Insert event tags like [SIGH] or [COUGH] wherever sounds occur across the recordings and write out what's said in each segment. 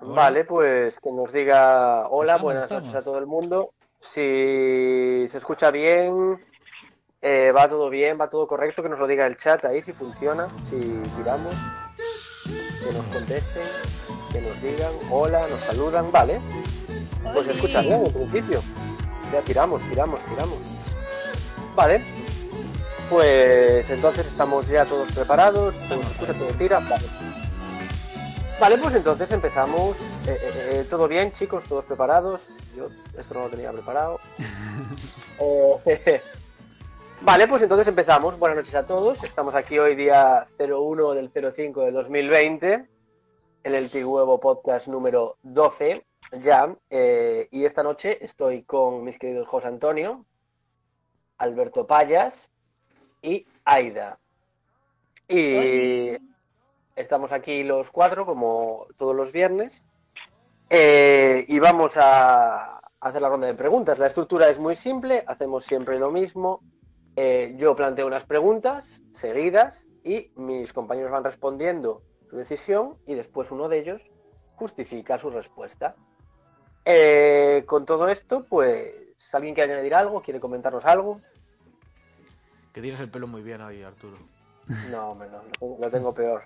Vale, pues que nos diga hola, buenas noches a todo el mundo. Si se escucha bien, eh, va todo bien, va todo correcto, que nos lo diga el chat ahí si funciona, si tiramos, que nos contesten, que nos digan hola, nos saludan, vale. Pues se escucha bien en principio. Ya tiramos, tiramos, tiramos. Vale. Pues entonces estamos ya todos preparados, todo escucha, todo tira, vale. Vale, pues entonces empezamos. Eh, eh, eh, ¿Todo bien, chicos? ¿Todos preparados? Yo esto no lo tenía preparado. [LAUGHS] [LAUGHS] vale, pues entonces empezamos. Buenas noches a todos. Estamos aquí hoy día 01 del 05 del 2020 en el Tiguevo Podcast número 12 ya. y esta noche estoy con mis queridos José Antonio, Alberto Payas y Aida. Y Estamos aquí los cuatro, como todos los viernes, eh, y vamos a hacer la ronda de preguntas. La estructura es muy simple, hacemos siempre lo mismo. Eh, yo planteo unas preguntas seguidas y mis compañeros van respondiendo su decisión y después uno de ellos justifica su respuesta. Eh, con todo esto, pues, ¿alguien quiere añadir algo? ¿Quiere comentarnos algo? Que tienes el pelo muy bien ahí, Arturo. No, hombre, no, lo tengo peor.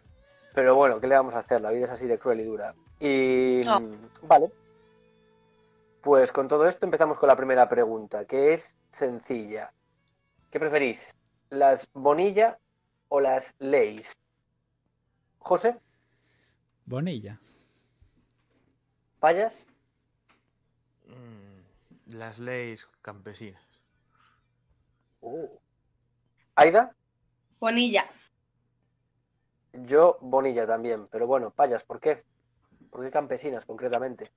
Pero bueno, ¿qué le vamos a hacer? La vida es así de cruel y dura. Y vale. Pues con todo esto empezamos con la primera pregunta, que es sencilla. ¿Qué preferís? ¿Las Bonilla o las Leis? José. Bonilla. ¿Payas? Mm, las leyes campesinas. Uh. ¿Aida? Bonilla. Yo, Bonilla también, pero bueno, payas, ¿por qué? ¿Por qué campesinas concretamente?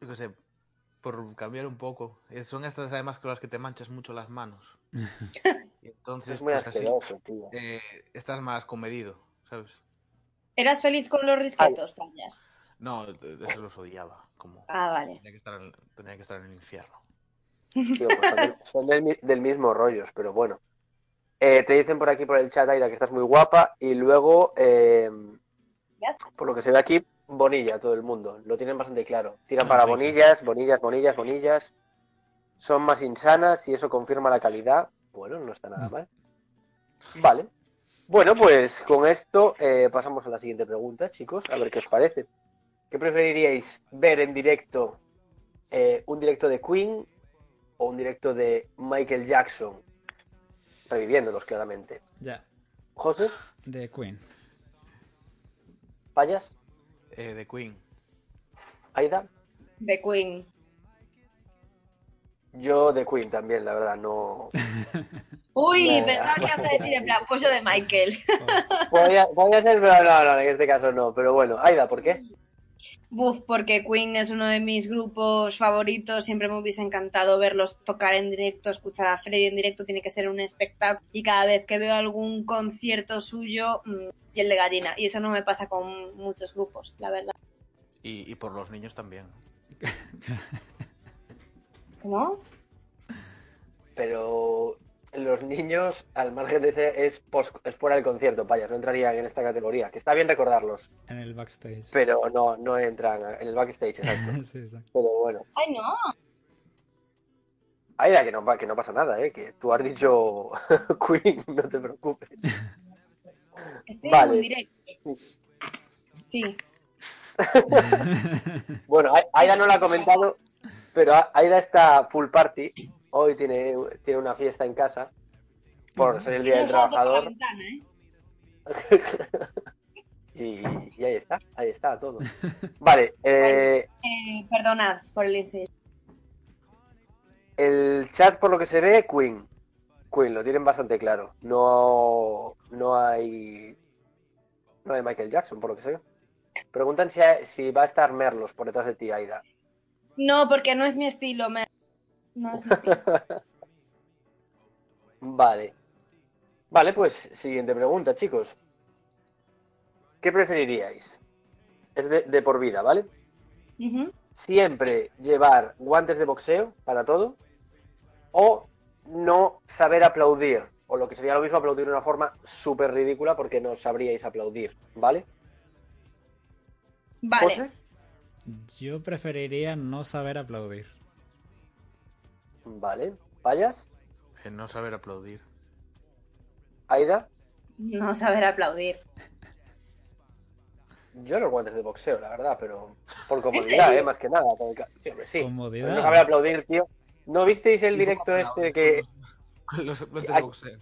Yo qué sé, por cambiar un poco. Eh, son estas además con las que te manchas mucho las manos. Y [LAUGHS] entonces, es muy pues asqueroso, tío. Eh, estás más comedido, ¿sabes? ¿Eras feliz con los risquetos, payas? No, eso los odiaba. Como ah, vale. Tenía que estar en, tenía que estar en el infierno. Tío, pues son, del mismo rollos, pero bueno. Eh, te dicen por aquí por el chat, Aida, que estás muy guapa. Y luego, eh, por lo que se ve aquí, Bonilla, todo el mundo. Lo tienen bastante claro. Tiran ah, para Bonillas, Bonillas, Bonillas, Bonillas. Son más insanas y eso confirma la calidad. Bueno, no está nada mm. mal. Vale. Bueno, pues con esto eh, pasamos a la siguiente pregunta, chicos. A ver qué os parece. ¿Qué preferiríais ver en directo? ¿Un directo de Queen o un directo de Michael Jackson? Reviviéndolos claramente. Ya. ¿José? De Queen. ¿Payas? Eh, de Queen. ¿Aida? De Queen. Yo de Queen también, la verdad, no. [LAUGHS] Uy, pensaba que ibas a decir en plan, pues yo de Michael. Voy a ser, pero no, no, en este caso no. Pero bueno, Aida, ¿por qué? Buf, porque Queen es uno de mis grupos favoritos, siempre me hubiese encantado verlos tocar en directo, escuchar a Freddy en directo, tiene que ser un espectáculo y cada vez que veo algún concierto suyo, mm, piel de gallina, y eso no me pasa con muchos grupos, la verdad. Y, y por los niños también. ¿Cómo? [LAUGHS] Pero los niños, al margen de ese, es, es fuera del concierto, payas, no entrarían en esta categoría, que está bien recordarlos. En el backstage. Pero no, no entran en el backstage, exacto. [LAUGHS] sí, exacto. Pero bueno. ¡Ay, no! Ay, que no, que no pasa nada, ¿eh? Que tú has dicho [LAUGHS] Queen, no te preocupes. Estoy vale. en directo. Sí. [LAUGHS] bueno, Aida no lo ha comentado, pero Aida está full party hoy tiene, tiene una fiesta en casa por ser el Día del Trabajador. ¿eh? [LAUGHS] y, ahí está, ahí está todo. [LAUGHS] Vale. Eh, eh, perdonad por el. El chat, por lo que se ve, Queen. Queen, lo tienen bastante claro. No, no hay. No hay Michael Jackson, por lo que se ve. Preguntan si, si va a estar Merlos por detrás de ti, Aida. No, porque no es mi estilo, Merlos. [LAUGHS] vale. Vale, pues siguiente pregunta, chicos. ¿Qué preferiríais? Es de, por vida, ¿vale? Siempre llevar guantes de boxeo para todo o no saber aplaudir, o lo que sería lo mismo aplaudir de una forma súper ridícula porque no sabríais aplaudir, ¿vale? Vale. José, Yo preferiría no saber aplaudir. Vale. Payas, En no saber aplaudir. Aida. No saber aplaudir. Yo los guantes de boxeo, la verdad, pero por [LAUGHS] comodidad, ¿eh? Más que nada. porque- sí. Comodidad. No saber aplaudir, tío. ¿No visteis el ¿Y directo este aplaudes que... Con los guantes de boxeo.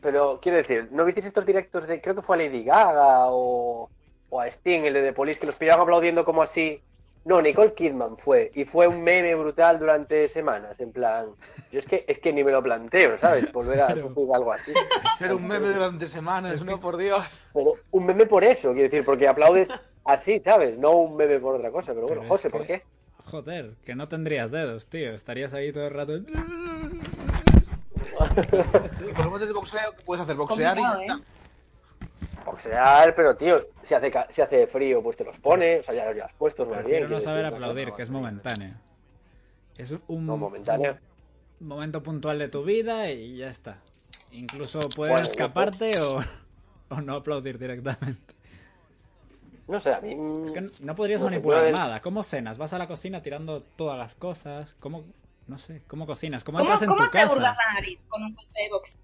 Pero quiero decir, ¿no visteis estos directos de, creo que fue a Lady Gaga o, o a Sting, el de The Police, que los pillaban aplaudiendo como así? No, Nicole Kidman fue, y fue un meme brutal durante semanas, en plan, yo es que es que ni me lo planteo, ¿sabes? Volver a Pero- sufrir algo así. Ser un meme durante semanas, no por Dios. Pero un meme por eso, quiero decir, porque aplaudes así, ¿sabes? No un meme por otra cosa, pero bueno, Pero José, que- ¿por qué? Joder, que no tendrías dedos, tío. Estarías ahí todo el rato. Con los guantes de boxeo, ¿qué puedes hacer? Boxear y ya. Boxear, pero tío, si hace, si hace frío, pues te los pones, o sea, ya los llevas puestos más bien. Prefiero no saber decir, no sé. aplaudir, que es momentáneo. Es un No, momentáneo. un momento puntual de tu vida y ya está. Incluso puedes Bueno, escaparte o, [LAUGHS] o no aplaudir directamente. No sé, a mí... Es que no podrías No manipular puede. nada. ¿Cómo cenas? Vas a la cocina tirando todas las cosas. ¿Cómo, no sé, cómo cocinas? ¿Cómo, ¿Cómo, entras en cómo tu te casa? hurgas la nariz con un guante de box?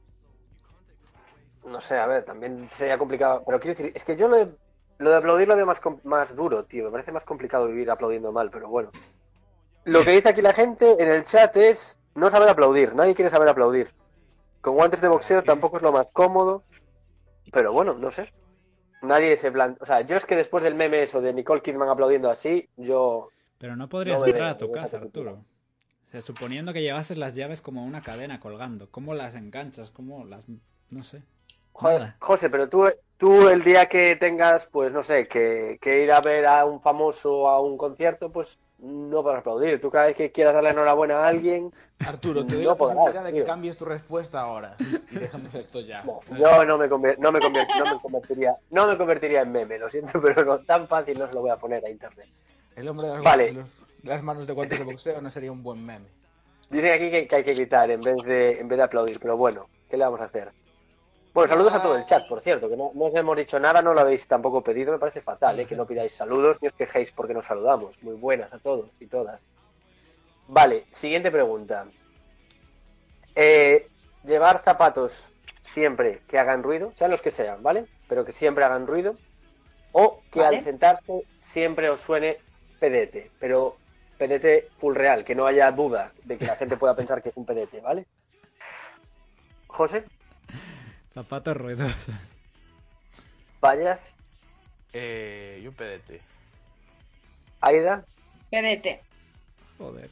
No sé, a ver, también sería complicado. Pero quiero decir, es que yo lo de, lo de aplaudir lo veo más, más duro, tío. Me parece más complicado vivir aplaudiendo mal, pero bueno. Lo que dice aquí la gente en el chat es no saber aplaudir. Nadie quiere saber aplaudir. Con guantes de boxeo tampoco es lo más cómodo. Pero bueno, no sé. Nadie se plan... O sea, yo es que después del meme eso de Nicole Kidman aplaudiendo así, yo... Pero no podrías No entrar a tu casa. Arturo. O sea, suponiendo que llevases las llaves como una cadena colgando. ¿Cómo las enganchas? ¿Cómo las...? No sé. Joder. José, pero tú, tú el día que tengas, pues no sé, que, que ir a ver a un famoso a un concierto, pues no podrás aplaudir. Tú cada vez que quieras darle enhorabuena a alguien, Arturo, te doy No la podrás, posibilidad de que tío. cambies tu respuesta ahora. Y dejamos esto ya. no, yo no me, no, me no me convertiría, no me convertiría en meme, lo siento, [LAUGHS] pero no, tan fácil no se lo voy a poner a internet. El hombre de las, Vale. de los- de las manos de guantes de boxeo no sería un buen meme. Dicen aquí que, que hay que gritar en vez de en vez de aplaudir, pero bueno, ¿qué le vamos a hacer? Bueno, saludos a todo el chat, por cierto, que no, no os hemos dicho nada, no lo habéis tampoco pedido, me parece fatal, ¿eh? que no pidáis saludos ni os quejéis porque nos saludamos. Muy buenas a todos y todas. Vale, siguiente pregunta. Eh, llevar zapatos siempre que hagan ruido, sean los que sean, ¿vale? Pero que siempre hagan ruido. O que Vale. al sentarse siempre os suene pedete, pero pedete full real, que no haya duda de que la gente pueda pensar que es un pedete, ¿vale? José, Zapatos ruidosos. Vallas, Eh, y un pedete. Aida, PDT. Joder.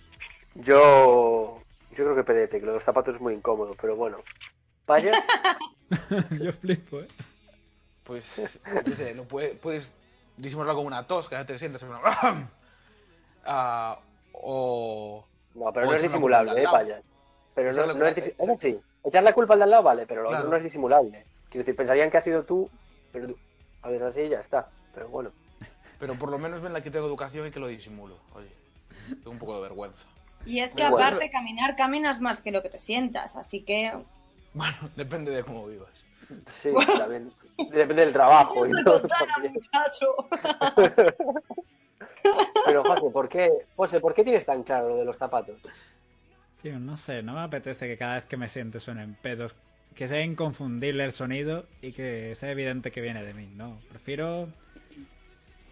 yo yo creo que pedete, que los zapatos es muy incómodo, pero bueno. Vallas, [LAUGHS] Yo flipo, ¿eh? Pues, qué sé, no puede- puedes disimularlo con una tos, que ya te sientas en una... [LAUGHS] Ah, o... no, pero O no es disimulable, eh, al Vallas. Pero no, no es culpa- disi- Eso sí, echar la culpa al de al lado, vale, pero lo Claro. otro no es disimulable. Quiero decir, pensarían que ha sido tú, pero tú, a veces así y ya está. Pero bueno. Pero por lo menos ven la que tengo educación y que lo disimulo. Oye, tengo un poco de vergüenza. Y es que Muy bueno. aparte caminar caminas más que lo que te sientas, así que Bueno, [LAUGHS] depende de cómo vivas. Sí, también. Depende del trabajo y todo. [LAUGHS] Pero José, ¿por qué, José, ¿por qué tienes tan claro lo de los zapatos? Tío, no sé, no me apetece que cada vez que me siente suenen pedos. Que sea inconfundible el sonido y que sea evidente que viene de mí. No, prefiero.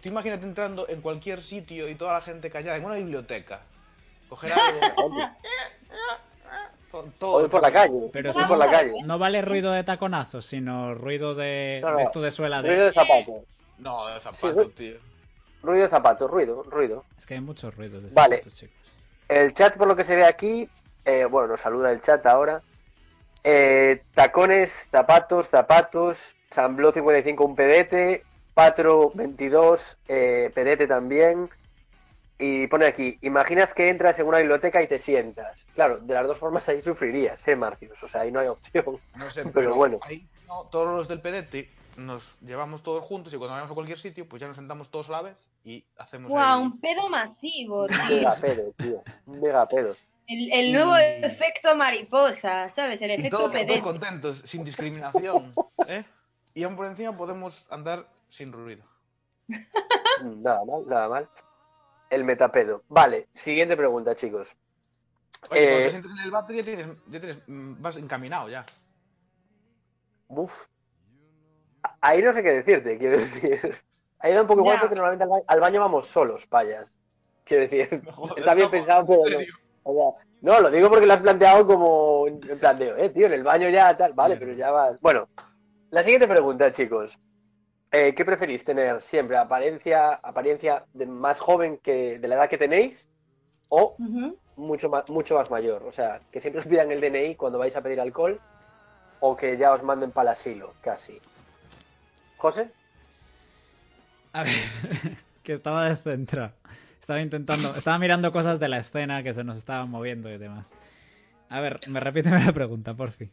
Tú imagínate entrando en cualquier sitio y toda la gente callada, en una biblioteca. Coger [LAUGHS] algo... todo, por la calle. Pero sí. por la calle. No vale ruido de taconazos, sino ruido de, No, no, de esto de suela de. Ruido de zapatos. No, de Sí, zapato, tío. Ruido de zapatos, ruido, ruido. Es que hay muchos ruidos de Vale. chicos. El chat, por lo que se ve aquí, eh, bueno, nos saluda el chat ahora. Eh, tacones, zapatos, zapatos, Sambló 55 un pedete, Patro 22 eh, pedete también. Y pone aquí, imaginas que entras en una biblioteca y te sientas. Claro, de las dos formas ahí sufrirías, ¿eh, Marcius? O sea, ahí no hay opción. No sé, [LAUGHS] Pero pero, bueno. ahí no, todos los del pedete nos llevamos todos juntos y cuando vayamos a cualquier sitio, pues ya nos sentamos todos a la vez y hacemos Guau, ahí- un pedo masivo, tío. Mega pedo, tío. Mega pedo. El, el Y- nuevo efecto mariposa, ¿sabes? El Y efecto todos, todos contentos, sin discriminación, ¿eh? Y aún por encima podemos andar sin ruido. [LAUGHS] Nada mal, nada mal. El metapedo. Vale, siguiente pregunta, chicos. Oye, cuando Eh, te sientes en el váter ya tienes, ya tienes, mm, vas encaminado ya. Uf. Ahí no sé qué decirte, quiero [LAUGHS] decir. Ahí da un poco igual porque normalmente al ba- al baño vamos solos, payas. Quiero decir, [LAUGHS] No está bien no, pensado, pero. O sea, no, lo digo porque lo has planteado como en plan de, eh, tío, en el baño ya tal, vale, pero ya vas. Bueno, la siguiente pregunta, chicos. Eh, ¿Qué preferís tener siempre? ¿Apariencia, apariencia de más joven que de la edad que tenéis? ¿O mucho más, mucho más mayor? O sea, que siempre os pidan el DNI cuando vais a pedir alcohol o que ya os manden para el asilo, casi. ¿José? A ver, [LAUGHS] que estaba descentrado. Estaba intentando, estaba mirando cosas de la escena que se nos estaban moviendo y demás. A ver, me repíteme la pregunta, por fin.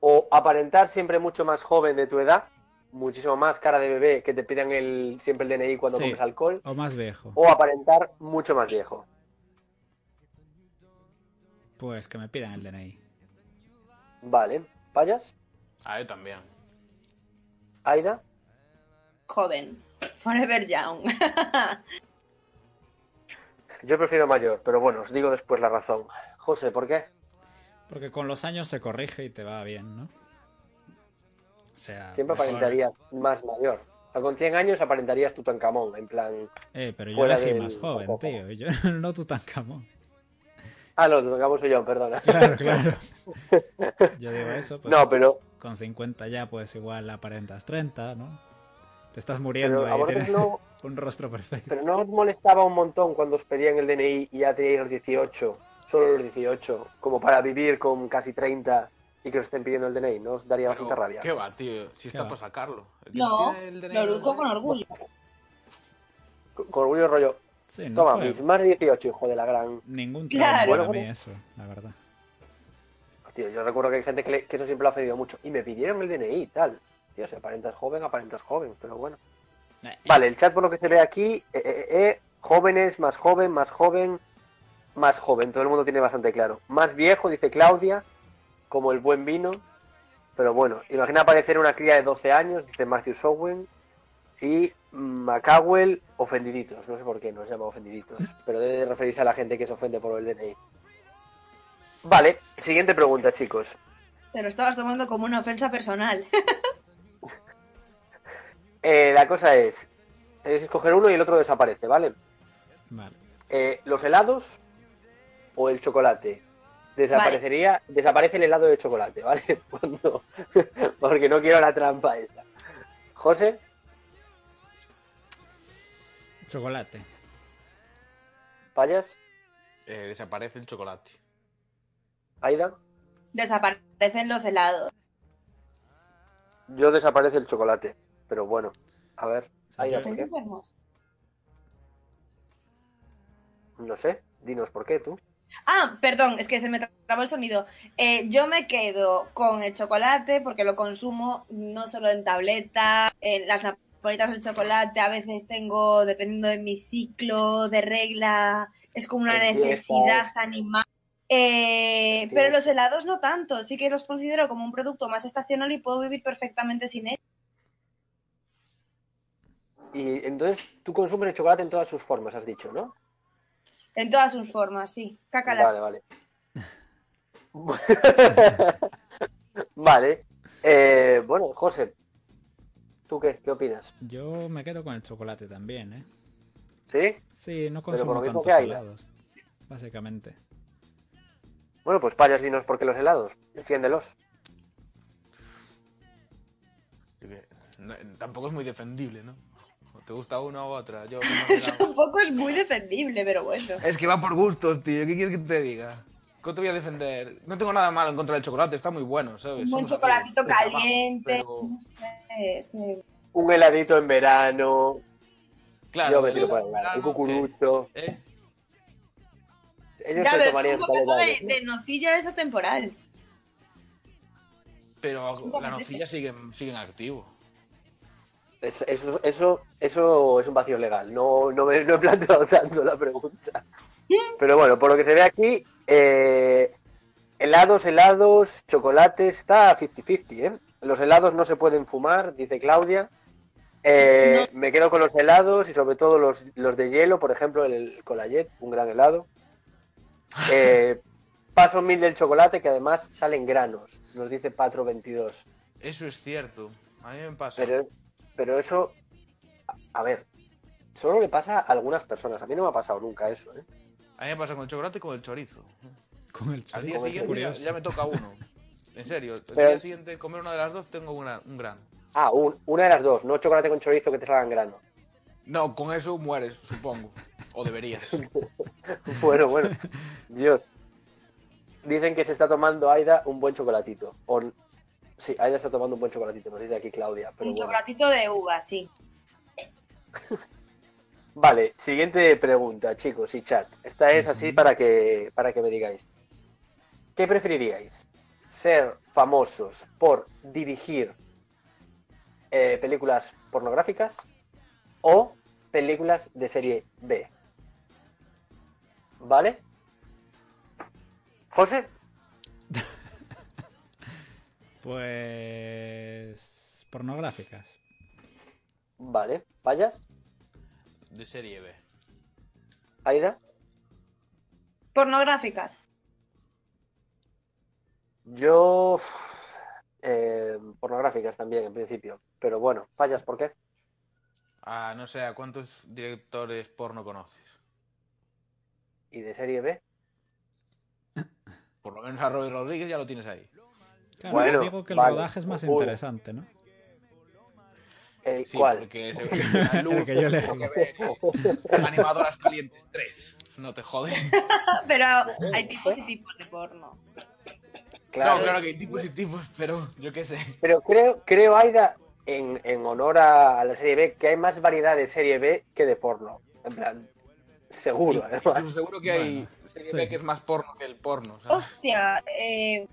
¿O aparentar siempre mucho más joven de tu edad? Muchísimo más cara de bebé que te pidan el, siempre el DNI cuando Sí. comes alcohol. O más viejo. ¿O aparentar mucho más viejo? Pues que me pidan el DNI. Vale. ¿Payas? Ah, yo también. ¿Aida? Joven. Forever young. [LAUGHS] Yo prefiero mayor, pero bueno, os digo después la razón. José, ¿por qué? Porque con los años se corrige y te va bien, ¿no? O sea, Siempre mejor- aparentarías más mayor. O sea, con 100 años aparentarías Tutankamón, en plan... Eh, pero yo elegí del- más joven, tío. Yo [LAUGHS] no Tutankamón. Ah, no, Tutankamón soy yo, perdona. Claro, [LAUGHS] claro. Yo digo eso, pues No, pero, con 50 ya pues igual aparentas 30, ¿no? Te estás muriendo pero a tienes no, un rostro perfecto. pero no os molestaba un montón cuando os pedían el DNI y ya teníais los 18, solo los 18, como para vivir con casi 30 y que os estén pidiendo el DNI, ¿no os daría Pero, bastante rabia? ¿Qué va, tío? Si ¿Qué está para sacarlo. No, lo sabe. con orgullo. Con, con orgullo rollo. Sí, no Toma, fue mis más de 18, hijo de la gran... ningún trauma Claro. para Bueno, mí eso, la verdad. Tío, yo recuerdo que hay gente que, le- que eso siempre lo ha ofendido mucho. Y me pidieron el DNI y tal. Tío, si aparentas joven, aparentas joven, pero bueno. Eh, Vale, el chat por lo que se ve aquí, eh, eh, eh, jóvenes, más joven, más joven, más joven. Todo el mundo tiene bastante claro. Más viejo, dice Claudia, como el buen vino. Pero bueno, imagina aparecer una cría de 12 años, dice Matthew Sowen. Y Macawell, ofendiditos. No sé por qué nos llama ofendiditos. Pero debe de referirse a la gente que se ofende por el DNI. Vale, siguiente pregunta, chicos. Te lo estabas tomando como una ofensa personal. [LAUGHS] Eh, la cosa es, tenéis que escoger uno y el otro desaparece, ¿vale? Vale. Eh, los helados o el chocolate. Desaparecería, desaparece el helado de chocolate, ¿vale? [LAUGHS] Cuando- porque no quiero la trampa esa. José, Chocolate. Payas, Eh, desaparece el chocolate. Aida, Desaparecen los helados. yo desaparece el chocolate. Pero bueno, a ver, Aida, ¿por ¿Estáis qué? enfermos? No sé, dinos por qué tú. Ah, perdón, es que se me trabó el sonido. Eh, yo me quedo con el chocolate porque lo consumo no solo en tableta, en las napolitas de chocolate, a veces tengo, dependiendo de mi ciclo de regla, es como una En necesidad animal. Eh, pero los helados no tanto, sí que los considero como un producto más estacional y puedo vivir perfectamente sin él. Y entonces tú consumes el chocolate en todas sus formas, has dicho, ¿no? En todas sus formas, sí. Cácalas. Vale, vale. [LAUGHS] vale. Eh, bueno, José, ¿tú qué? ¿Qué opinas? Yo me quedo con el chocolate también, ¿eh? ¿Sí? Sí, no Pero por consumo lo mismo tantos hay, ¿no? helados. Básicamente. Bueno, pues payas dinos por qué los helados. Defiéndelos. No- tampoco es muy defendible, ¿no? Te gusta una u otra. Yo. [LAUGHS] Tampoco es muy defendible, pero bueno. Es que va por gustos, tío. ¿Qué quieres que te diga? ¿Cómo te voy a defender? No tengo nada malo en contra del chocolate, está muy bueno, ¿sabes? Un buen Somos chocolatito amigos, caliente. pero- No sé, es que- Un heladito en verano. Claro, yo me tiro para el verano. Un cucurucho. ¿Eh? Ellos Ya, se pero tomarían es un poquito de, de nocilla es atemporal. Pero la nocilla sigue, sigue en activo. Eso, eso, eso, eso es un vacío legal. No, no, me, no he planteado [LAUGHS] tanto la pregunta. Pero bueno, por lo que se ve aquí, eh, helados, helados, chocolates, está 50-50, ¿eh? Los helados no se pueden fumar, dice Claudia. Eh, Me quedo con los helados y sobre todo los, los de hielo, por ejemplo, el Colayet, un gran helado. [LAUGHS] Eh, paso mil del chocolate, que además salen granos, nos dice Patro22. Eso es cierto. A mí me pasa. Pero, pero eso, a- a ver, solo le pasa a algunas personas. A mí no me ha pasado nunca eso, ¿eh? A mí me pasa con el chocolate y con el chorizo. Con el Al chorizo. día Como siguiente ya, ya me toca uno. En serio, el Pero- día siguiente comer una de las dos tengo una- un grano. Ah, un- una de las dos, no chocolate con chorizo que te salgan granos. No, con eso mueres, supongo. O deberías. [LAUGHS] Bueno, bueno. [LAUGHS] Dios. Dicen que se está tomando Aida un buen chocolatito. O... Sí, Aida está tomando un buen chocolatito, nos dice aquí Claudia. Pero Un bueno. chocolatito de uva, sí. [LAUGHS] Vale, siguiente pregunta, chicos, y chat. Esta es así para que, para que me digáis. ¿Qué preferiríais? ¿Ser famosos por dirigir eh, películas pornográficas o películas de serie B? ¿Vale? José, Pues. pornográficas. vale. ¿Vayas? De serie B. ¿Aida? Pornográficas. Yo. eh, pornográficas también, en principio. Pero bueno, ¿fallas por qué? Ah, no sé, ¿a cuántos directores porno conoces? ¿Y de serie B? Por lo menos a Robert Rodríguez ya lo tienes ahí. Claro, Bueno, digo que el vale. rodaje es más Uno. interesante, ¿no? Eh, Sí, ¿Cuál? porque [LAUGHS] se la luz, El que yo. Animadoras calientes 3. No te jode. [LAUGHS] Pero hay tipos y tipos de porno. Claro. No, claro que hay tipos y tipos, pero yo qué sé. Pero creo, creo Aida, en, en honor a, la serie B, que hay más variedad de serie B que de porno. En plan, seguro, además. Seguro que hay Bueno, serie sí. B que es más porno que el porno, ¿sabes? Hostia, eh,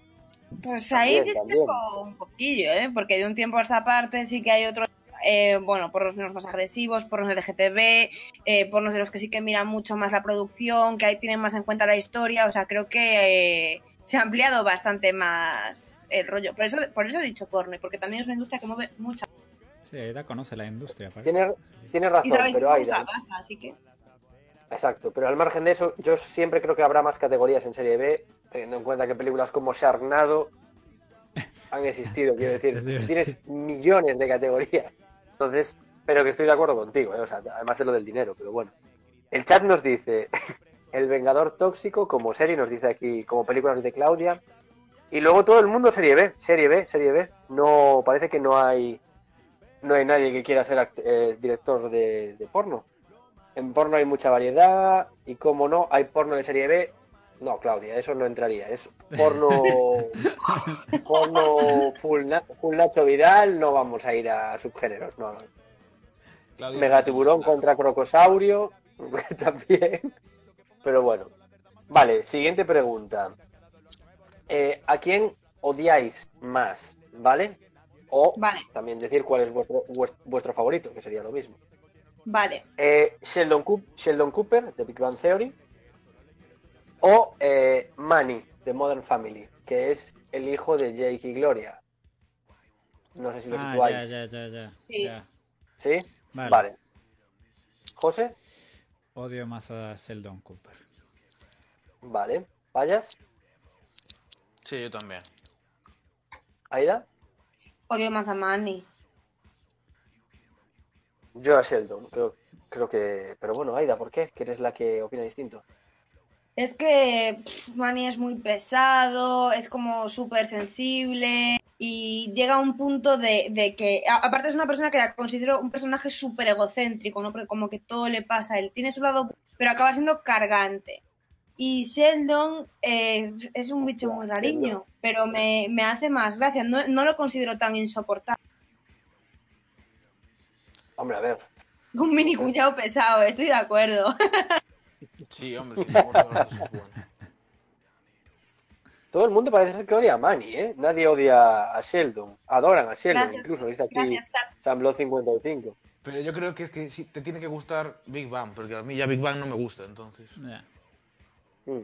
pues ahí discrepo un poquillo, ¿eh? Porque de un tiempo a esta parte sí que hay otros, eh, bueno, pornos menos más agresivos, pornos LGTB, eh, pornos de los que sí que miran mucho más la producción, que ahí tienen más en cuenta la historia, o sea, creo que eh, se ha ampliado bastante más el rollo. Por eso, por eso he dicho porno, porque también es una industria que mueve mucha Sí, Aida conoce la industria. ¿para qué? Tienes, tienes y razón, pero Aida. pasta, así que... Exacto, pero al margen de eso, yo siempre creo que habrá más categorías en serie B, teniendo en cuenta que películas como Sharknado [LAUGHS] han existido, quiero decir, Es decir, tienes millones de categorías. Entonces, pero que estoy de acuerdo contigo, ¿eh? o sea, además de lo del dinero, pero bueno. El chat nos dice, [LAUGHS] El Vengador Tóxico como serie, nos dice aquí, como películas de Claudia. Y luego todo el mundo serie B, serie B, serie B. No, parece que no hay, no hay nadie que quiera ser eh, director de, de porno. En porno hay mucha variedad y como no, hay porno de serie B. No, Claudia, eso no entraría. Es porno, [LAUGHS] porno full, na- full Nacho Vidal, no vamos a ir a subgéneros, no, no. Megatiburón contra Crocosaurio, [LAUGHS] también. Pero bueno. Vale, siguiente pregunta. Eh, ¿A quién odiáis más? ¿Vale? O Vale. también decir cuál es vuestro, vues- vuestro favorito, que sería lo mismo. Vale. Eh, Sheldon, Coop- Sheldon Cooper, de Big Bang Theory. O eh, Manny, de Modern Family, que es el hijo de Jake y Gloria. No sé si lo Ah, situáis. ya, ya, ya, ya. Sí. ya. ¿Sí? Vale. vale. José, Odio más a Sheldon Cooper. vale. ¿Vayas? Sí, yo también. ¿Aida? Odio más a Manny. Yo a Sheldon, creo, creo que... Pero bueno, Aida, ¿por qué? Que eres la que opina distinto. Es que pff, Manny es muy pesado, es como súper sensible y llega a un punto de, de que, a- aparte es una persona que la considero un personaje súper egocéntrico, ¿no? Porque como que todo le pasa a él. Tiene su lado, pero acaba siendo cargante. Y Sheldon eh, es un bicho muy rariño, pero me, me hace más gracia. No, no lo considero tan insoportable. Hombre, a ver. Un mini cuñado pesado, estoy de acuerdo. [LAUGHS] Sí, hombre, [LAUGHS] sí. Todo el mundo parece ser que odia a Manny, ¿eh? Nadie odia a Sheldon. Adoran a Sheldon, Gracias. incluso. Dice aquí. Samblot 55. Pero yo creo que es que sí, te tiene que gustar Big Bang, porque a mí ya Big Bang no me gusta, entonces. Ya. Mm.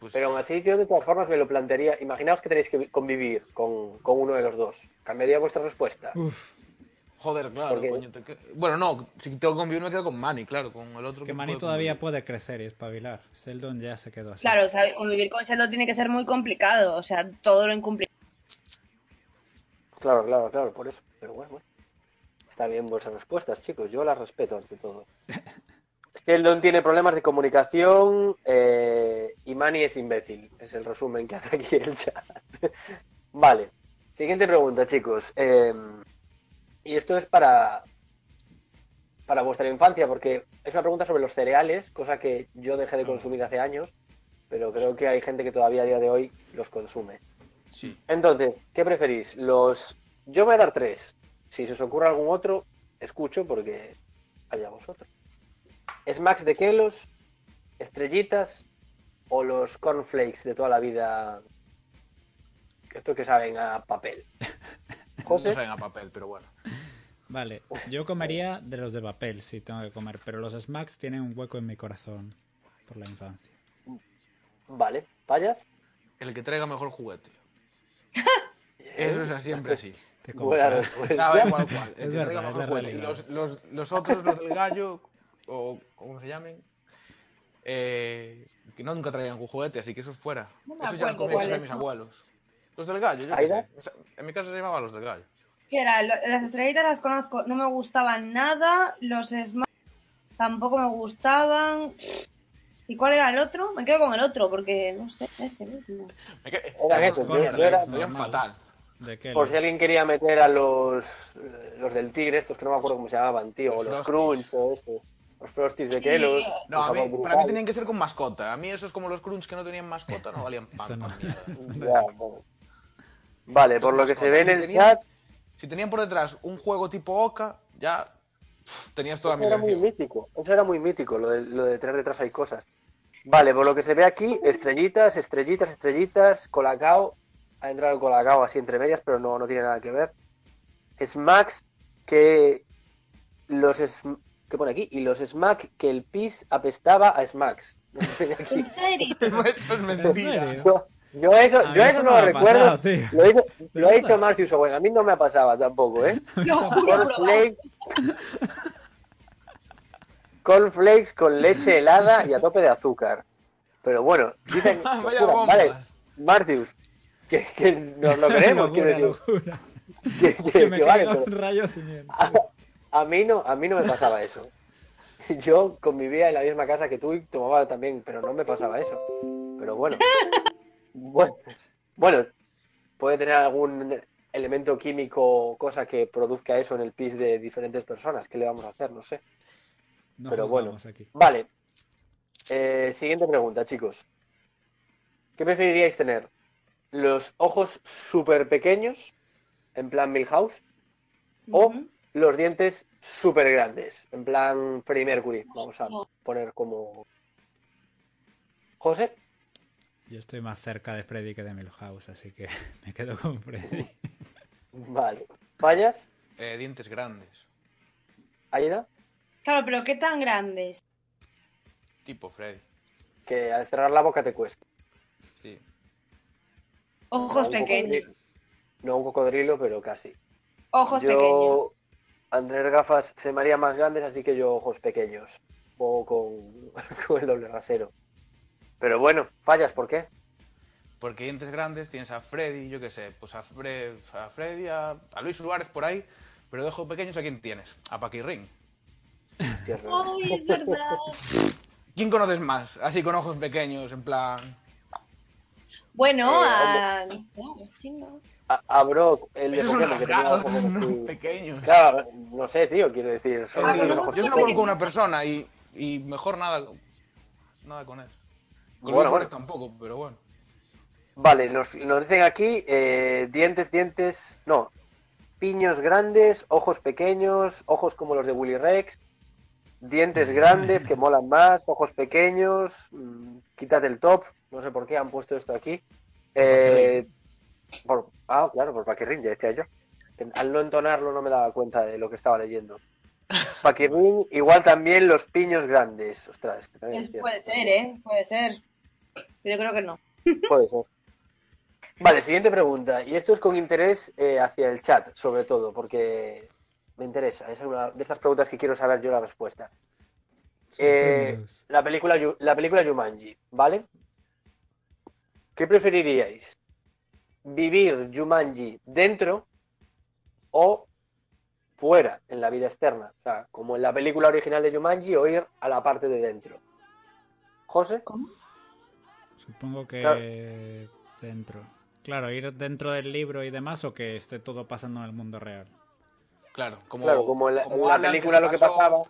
Pues, Pero aún así, yo de todas formas me lo plantearía. Imaginaos que tenéis que convivir con, con uno de los dos. ¿Cambiaría vuestra respuesta? Uf. Joder, claro, Porque- coño. te que- Bueno, no, si tengo que convivir me quedo con Manny, claro, con el otro. Que puedo Manny todavía puede crecer y espabilar. Sheldon ya se quedó así. Claro, o sea, convivir con Sheldon tiene que ser muy complicado. O sea, todo lo incumple. Claro, claro, claro, por eso. Pero bueno, bueno. Está bien vuestras respuestas, chicos. Yo las respeto ante todo. [LAUGHS] Sheldon tiene problemas de comunicación eh, y Manny es imbécil. Es el resumen que hace aquí el chat. [LAUGHS] vale. Siguiente pregunta, chicos. Eh, y esto es para, para vuestra infancia, porque es una pregunta sobre los cereales, cosa que yo dejé de consumir hace años, pero creo que hay gente que todavía a día de hoy los consume. Sí. Entonces, ¿qué preferís? Los. Yo voy a dar tres. Si se os ocurre algún otro, escucho porque allá vosotros. Smacks de Kelos, estrellitas o los cornflakes de toda la vida. Esto que saben a papel. [LAUGHS] No saben a papel, pero bueno. Vale, yo comería de los de papel si tengo que comer, pero los smacks tienen un hueco en mi corazón por la infancia. vale. ¿Payas? El que traiga mejor juguete. [LAUGHS] Eso es siempre así. Te. Ah, igual, cual. El Es que traiga verdad, mejor juguete. Y los, los, los otros, los del gallo, o como se llamen, eh, que no nunca traían juguete, así que eso es fuera. No me eso ya los cuáles mis abuelos. Los del gallo, yo. En mi casa se llamaban los del gallo. ¿Qué era? Las estrellitas las conozco, no me gustaban nada. Los Smash tampoco me gustaban. ¿Y cuál era el otro? Me quedo con el otro porque no sé, ese mismo. Me que- Eran esos, coño, yo- yo era- fatal. ¿De qué? Por si alguien quería meter a los, los del tigre, estos que no me acuerdo cómo se llamaban, tío, o Los crunch o esto. Los frosties de Sí. Kelos. No, a los mí, para mí tenían que ser con mascota. A mí esos como los crunch que no tenían mascota no valían Eso pan, no. pan mierda. Ya, bueno. Vale, por lo que se ve en el Tenían- chat, Si tenían por detrás un juego tipo Oca, ya pff, tenías toda mi Eso era muy mítico, eso era muy mítico, lo de, lo de tener detrás hay cosas. Vale, por lo que se ve aquí, estrellitas, estrellitas, estrellitas, colacao, ha entrado el colacao así entre medias, pero no, no tiene nada que ver. Smacks que los ¿qué pone aquí? Y los Smack que el pis apestaba a Smacks. [LAUGHS] ¿En serio? [LAUGHS] Eso es mentira. serio? Yo, eso, yo eso eso no no lo recuerdo. pasado, tío. lo hizo, lo ha dicho Marcius Owen, a mí no me ha pasado tampoco, ¿eh? [LAUGHS] Probar. Cornflakes. Cornflakes con leche helada y a tope de azúcar. Pero bueno, dicen. [LAUGHS] Locura, vale, Marcius, que, que nos lo [LAUGHS] queremos, quiero decir. Que, que- Que me que vale, caiga pero un rayo siguiente. a, a mí no, a mí no me pasaba eso. Yo convivía en la misma casa que tú y tomaba también, pero no me pasaba eso. Pero bueno. Bueno, bueno puede tener algún elemento químico o cosa que produzca eso en el pis de diferentes personas. ¿Qué le vamos a hacer? No sé. No pero bueno. aquí. Vale. Eh, siguiente pregunta, chicos. ¿Qué preferiríais tener? ¿Los ojos súper pequeños, en plan Milhouse? ¿O los dientes súper grandes, en plan Freddie Mercury? Vamos a poner como... José, Yo estoy más cerca de Freddy que de Milhouse, así que [LAUGHS] me quedo con Freddy. vale. ¿Fallas? Eh, dientes grandes. ¿Aida? Claro, pero ¿qué tan grandes? Tipo Freddy. Que al cerrar la boca te cuesta. Sí. Ojos No pequeños. No un cocodrilo, pero casi. Ojos yo, pequeños. tener gafas se me harían más grandes, así que yo ojos pequeños. O con, [LAUGHS] con el doble rasero. Pero bueno, fallas, ¿por qué? Porque dientes grandes tienes a Freddy, yo qué sé, pues a, Fre- a Freddy, a, a Luis Suárez por ahí, pero de ojos pequeños ¿a quién tienes? A Paquirrin. Hostia, es verdad. Ay, es verdad. ¿Quién conoces más? Así con ojos pequeños, en plan... Bueno, Eh, a... a. A, Brock, el de Pokémon, que tenía ojos pequeños. Claro, no sé, tío, quiero decir. Son Ah, los yo, solo conozco una persona y, y mejor nada, nada con él. Bueno, tampoco, pero bueno. Vale, nos, nos dicen aquí eh, dientes, dientes, no, piños grandes, ojos pequeños, ojos como los de Willy Rex, dientes grandes que [LAUGHS] molan más, ojos pequeños, mm, quítate el top, no sé por qué han puesto esto aquí. Eh, por, ah, claro, por Paquirrin, ya decía yo. Al no entonarlo no me daba cuenta de lo que estaba leyendo. Paquirrin, igual también los piños grandes. Ostras, es que también es cierto. Puede ser, ¿eh? Puede ser. Yo creo que no. Puede ser. Vale, siguiente pregunta. Y esto es con interés eh, hacia el chat, sobre todo, porque me interesa. Es una de estas preguntas que quiero saber yo la respuesta. Eh, la película la película Jumanji, ¿vale? ¿Qué preferiríais? ¿Vivir Jumanji dentro o fuera, en la vida externa? O sea, como en la película original de Jumanji o ir a la parte de dentro. ¿José? ¿Cómo? Supongo que Claro. dentro. Claro, ir dentro del libro y demás o que esté todo pasando en el mundo real. Claro, como, claro, como en la, como película lo que pasó- pasaba.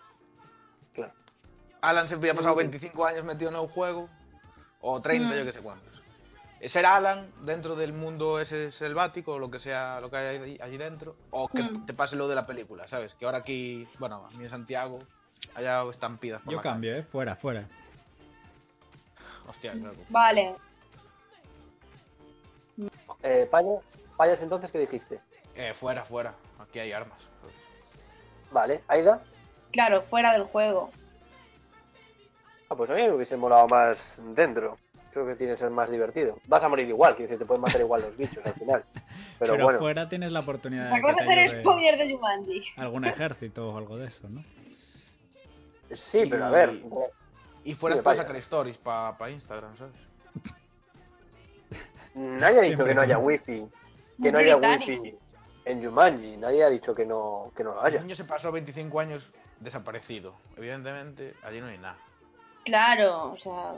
Claro. Alan se había pasado Mm. 25 años metido en un juego, o 30, Mm. yo que sé cuántos. Ser Alan dentro del mundo ese selvático, o lo que sea, lo que hay allí, allí dentro, o que Mm. te pase lo de la película, ¿sabes? Que ahora aquí, bueno, a mí en Santiago, haya estampidas. por Yo calle. cambio, ¿eh? Fuera, fuera. Hostia, claro. Vale. Eh, Paya- Payas, entonces, ¿qué dijiste? Eh, fuera, fuera. Aquí hay armas. Vale, Aida. Claro, fuera del juego. Ah, pues a mí me hubiese molado más dentro. Creo que tiene que ser más divertido. Vas a morir igual, quiero decir, te pueden matar igual los bichos al final. [LAUGHS] Pero, Pero, bueno, fuera tienes la oportunidad de Acabas de hacer spoiler de Jumanji. algún ejército o algo de eso, ¿no? sí, pero a ver. Y fuera Sí, para vaya. sacar stories para Instagram, ¿sabes? Nadie ha dicho que no haya wifi. Que no haya wifi en Jumanji. Nadie ha dicho que no, que no lo El haya. niño se pasó 25 años desaparecido. Evidentemente, allí no hay nada. Claro, o sea.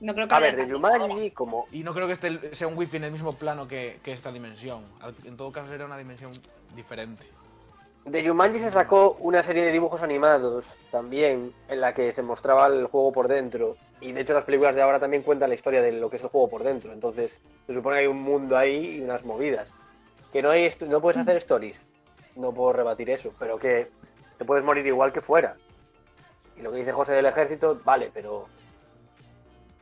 No creo que A ver, de. Jumanji, como. Y no creo que este sea un wifi en el mismo plano que, que esta dimensión. En todo caso, era una dimensión diferente. De Jumanji se sacó una serie de dibujos animados también, en la que se mostraba el juego por dentro. Y de hecho las películas de ahora también cuentan la historia de lo que es el juego por dentro. Entonces, se supone que hay un mundo ahí y unas movidas. Que no hay no puedes hacer stories. No puedo rebatir eso, pero que te puedes morir igual que fuera. Y lo que dice José del ejército, vale, pero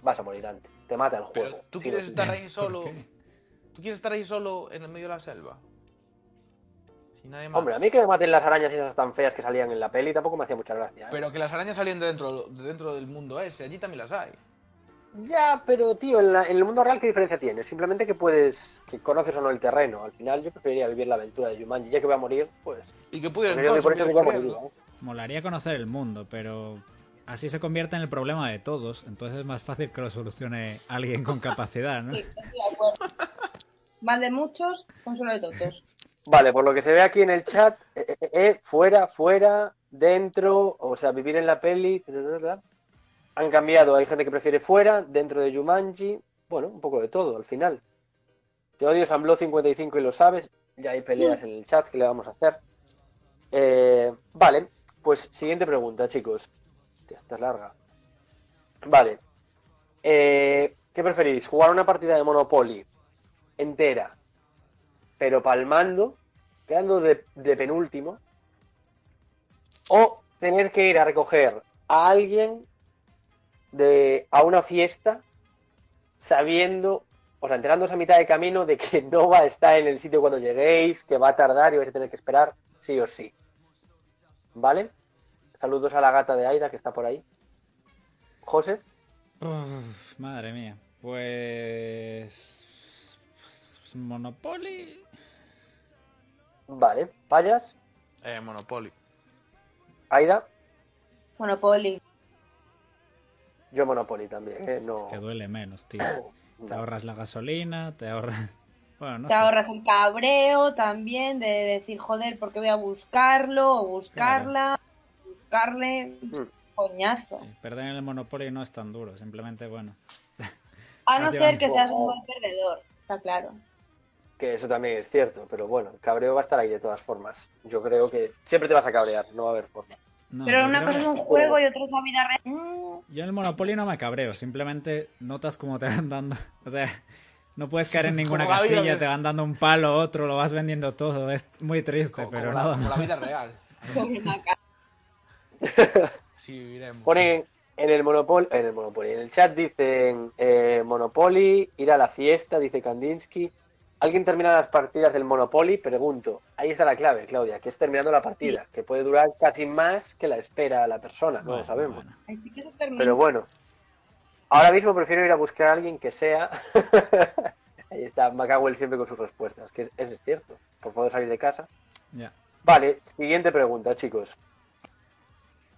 vas a morir antes. Te mata el Pero juego. tú quieres estar ahí ¿Por solo. ¿Tú quieres estar ahí solo en el medio de la selva? Sin nadie más. Hombre, a mí que me maten las arañas esas tan feas que salían en la peli tampoco me hacía mucha gracia. ¿eh? Pero que las arañas salen de dentro, de dentro del mundo ese, allí también las hay. Ya, pero tío, en, la- en el mundo real, ¿qué diferencia tiene? Simplemente que puedes, que conoces o no el terreno. Al final, yo preferiría vivir la aventura de Jumanji. Ya que voy a morir, pues. Y que pudieran. ¿eh? Molaría conocer el mundo, pero así se convierte en el problema de todos. Entonces es más fácil que lo solucione alguien con [LAUGHS] capacidad, ¿no? Sí, estoy de acuerdo. Mal de muchos, consuelo de todos. Vale, por lo que se ve aquí en el chat, eh, eh, eh, fuera, fuera, dentro, o sea, vivir en la peli. ta, ta, ta, ta. Han cambiado, hay gente que prefiere fuera, dentro de Jumanji. Bueno, un poco de todo al final. Te odio, Sambló 55 y lo sabes. Ya hay peleas en el chat, ¿qué le vamos a hacer? Eh, vale, pues siguiente pregunta, chicos. Hostia, esta es larga. Vale. Eh, ¿Qué preferís? ¿Jugar una partida de Monopoly entera, pero palmando, quedando de, penúltimo? ¿O tener que ir a recoger a alguien de, a una fiesta sabiendo, o sea, enterándose a mitad de camino de que no va a estar en el sitio cuando lleguéis, que va a tardar y vais a tener que esperar sí o sí? ¿Vale? Saludos a la gata de Aida que está por ahí. José, madre mía. Pues. Monopoly. Vale. Payas, Eh, Monopoly. Aida, Monopoly. yo Monopoly también, ¿eh? No, Que duele menos, tío. Te ahorras la gasolina, te ahorras. Bueno, no Te sé. ahorras el cabreo también de decir, joder, ¿por qué voy a buscarlo? O buscarla, buscarle. Mm. Coñazo. Sí, Perder en el Monopoly no es tan duro, simplemente, bueno. A no [LAUGHS] te ser que seas un buen perdedor, está claro. Que eso también es cierto, pero bueno, el cabreo va a estar ahí de todas formas. Yo creo que siempre te vas a cabrear, no va a haber forma. No, Pero una cosa es un juego y otra es la vida real. Yo en el Monopoly no me cabreo, simplemente notas cómo te van dando. [LAUGHS] O sea, no puedes caer en ninguna Como la vida casilla, te van dando un palo, otro, lo vas vendiendo todo. Es muy triste, Como, pero como la, nada como la vida real. [LAUGHS] como una ca- [LAUGHS] Sí, viviremos. Ponen en el Monopoly, en el Monopoly, en el chat dicen eh, Monopoly, ir a la fiesta, dice Kandinsky. ¿Alguien termina las partidas del Monopoly? Pregunto. Ahí está la clave, Claudia, que es terminando la partida, que puede durar casi más que la espera la persona, no Bueno, lo sabemos. bueno. Ay, sí que eso termina. Pero bueno, ahora mismo prefiero ir a buscar a alguien que sea. [LAUGHS] Ahí está McAwell siempre con sus respuestas, que es, eso es cierto. Por poder salir de casa. Ya. Vale, siguiente pregunta, chicos.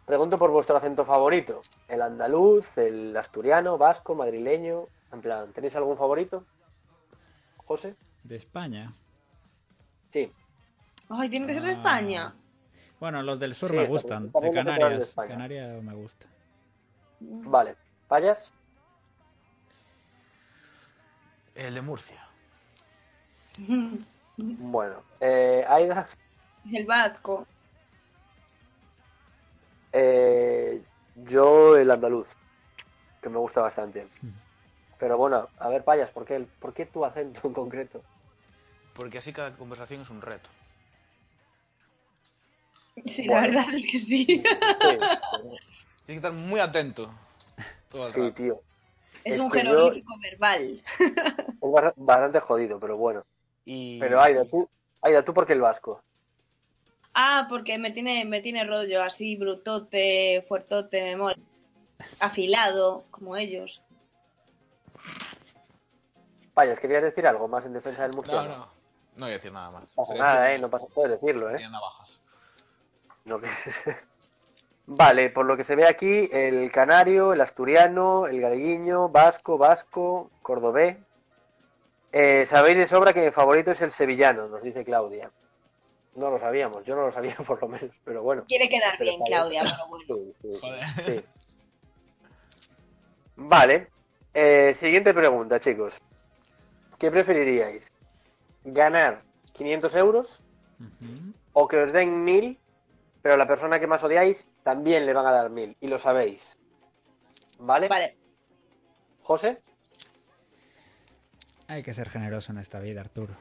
Pregunto por vuestro acento favorito. ¿El andaluz, el asturiano, vasco, madrileño? En plan, ¿tenéis algún favorito? José. De España. Sí. Ay, tiene que ser de Ah. España. Bueno, los del sur Sí, me gustan. De quedan de Canarias. Canarias me gusta. Vale. ¿Payas? El de Murcia. [LAUGHS] Bueno. Eh, Aida. El vasco. Eh, yo el andaluz. Que me gusta bastante. Pero bueno, a ver, Payas, ¿por qué, el- ¿por qué tu acento en concreto? Porque así cada conversación es un reto. Sí, Bueno. la verdad es que sí. Sí, Tienes que estar muy atento. Todo el sí, rato. tío. Es Es un yo- jeroglífico verbal. [LAUGHS] Es bast- bastante jodido, pero bueno. Y... Pero Aida, tú, Aida, ¿tú por qué el vasco? Ah, porque me tiene, me tiene rollo así, brutote, fuertote, me mola. Afilado, como ellos. Payas, ¿querías decir algo más en defensa del No, murciano? no. No voy a decir nada más. No pasa nada, ¿eh? No pasa, puedes decirlo, ¿eh? navajas. No que- [LAUGHS] Vale, por lo que se ve aquí, el canario, el asturiano, el galguiño, vasco, vasco, cordobés. Eh, sabéis de sobra que mi favorito es el sevillano, nos dice Claudia. No lo sabíamos, yo no lo sabía [LAUGHS] por lo menos, pero bueno. Quiere quedar Pero bien, Claudia, pero [LAUGHS] bueno. Sí, sí, Joder. sí. Vale, eh, siguiente pregunta, chicos. ¿Qué preferiríais? ¿Ganar 500 euros o que os den 1000, pero a la persona que más odiáis también le van a dar 1000 y lo sabéis? ¿Vale? Vale. José, Hay que ser generoso en esta vida, Arturo.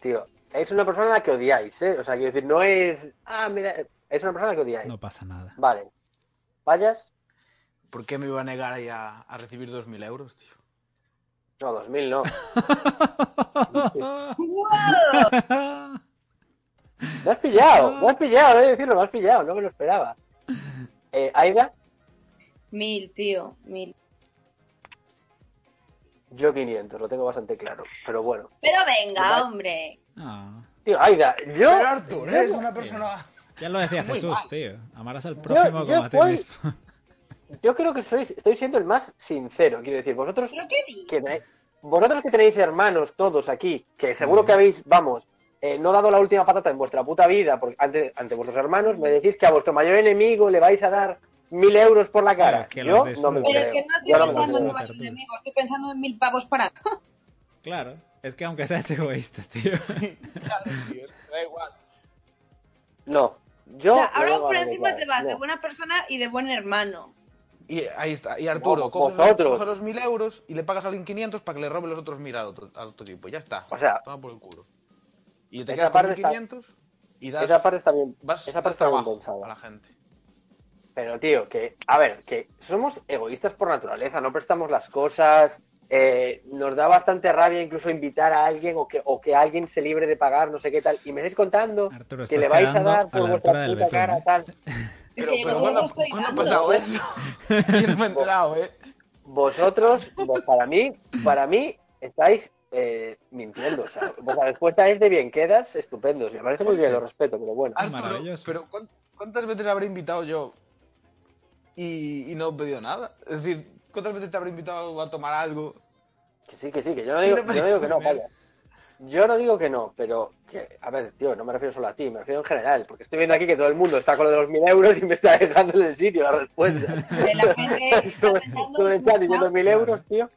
tío, es una persona a la que odiáis, ¿eh? O sea, quiero decir, no es. Ah, mira, es una persona a la que odiáis. No pasa nada. Vale. ¿Vayas? ¿Por qué me iba a negar ahí a, a recibir 2.000 euros, tío? No, 2000 no. [LAUGHS] [LAUGHS] Me has pillado, me has pillado, he de decirlo, me has pillado, no me lo esperaba. Eh, Aida, Mil, tío, mil. yo 500, lo tengo bastante claro, pero bueno. Pero venga, hombre. Ah, Tío, Aida, yo. Pero Arthur, eres una persona... ya lo decía Jesús, tío. Amarás al próximo yo como a ti mismo. Yo creo que sois, estoy siendo el más sincero, quiero decir, vosotros ¿Pero qué dices? que tenéis- vosotros que tenéis hermanos todos aquí, que seguro que habéis, vamos, eh, no dado la última patata en vuestra puta vida porque ante, ante vuestros hermanos, me decís que a vuestro mayor enemigo le vais a dar mil euros por la cara. Claro, Yo no me Pero creo. es que no estoy Yo no pensando en Arturo. enemigo, estoy pensando en mil pavos para. [LAUGHS] Claro, es que aunque seas egoísta, tío. [LAUGHS] Claro, tío, da igual. No, yo. O sea, ahora por encima te vas de buena persona y de buen hermano. Y ahí está. Y Arturo, No, coges, vosotros. coges los 1.000 euros y le pagas a alguien 500 para que le robe los otros 1.000 al otro, al otro tipo. Ya está. O sea, Toma por el culo. Y te esa quedas parte con está- 1.500 y das, Esa parte está bien. vas, esa parte está bien pensada. a la gente. Pero, tío, que, a ver, que somos egoístas por naturaleza, no prestamos las cosas, eh, nos da bastante rabia incluso invitar a alguien o que, o que alguien se libre de pagar, no sé qué tal, y me estáis contando Arturo, que le vais a dar a por vuestra puta betún, cara, ¿eh? tal. [LAUGHS] Pero, pero ¿cuándo, lo estoy ¿cuándo ha dando. pasado eso? Yo no me he enterado, ¿eh? Vosotros, vos- para mí, para mí, estáis eh, mintiendo. O sea, vuestra respuesta es de bien quedas, estupendos. Me parece muy bien, lo respeto, pero bueno. Arturo, maravilloso. pero ¿cuán- ¿cuántas veces habré invitado yo y, y no he pedido nada? Es decir, ¿cuántas veces te habré invitado a tomar algo? Que sí, que sí, que yo no digo, yo no digo que no, vaya. Yo no digo que no, pero que, a ver, tío, no me refiero solo a ti, me refiero en general, porque estoy viendo aquí que todo el mundo está con lo de los mil euros y me está dejando en el sitio la respuesta. [LAUGHS] La gente todo, [LAUGHS] el chat diciendo mil euros, tío.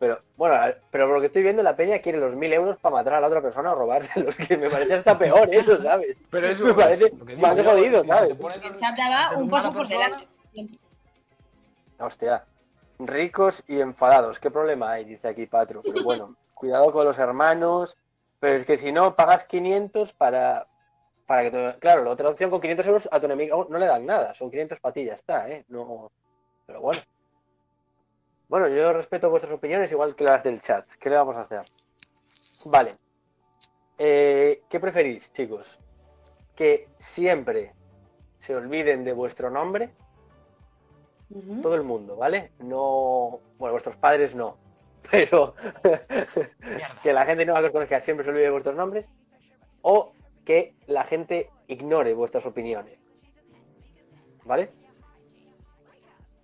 Pero, bueno, pero por lo que estoy viendo, la peña quiere los mil euros para matar a la otra persona o robárselos, que me parece hasta peor eso, ¿sabes? Pero eso [LAUGHS] me parece digo más yo, jodido, ¿sabes? El chat te a va ser un paso por persona. delante. Hostia, ricos y enfadados, ¿qué problema hay? Dice aquí Patro, pero bueno, cuidado con los hermanos, pero es que si no, pagas 500 para, para que, tu- claro, la otra opción con 500 euros a tu enemigo no le dan nada, son 500 para ti, ya está, ¿eh? No, pero bueno. Bueno, yo respeto vuestras opiniones igual que las del chat, ¿qué le vamos a hacer? Vale. Eh, ¿Qué preferís, chicos? ¿Que siempre se olviden de vuestro nombre? Todo el mundo, ¿vale? No, bueno, vuestros padres no, [LAUGHS] pero que la gente nueva que os conozca siempre se olvide de vuestros nombres, o que la gente ignore vuestras opiniones. ¿Vale?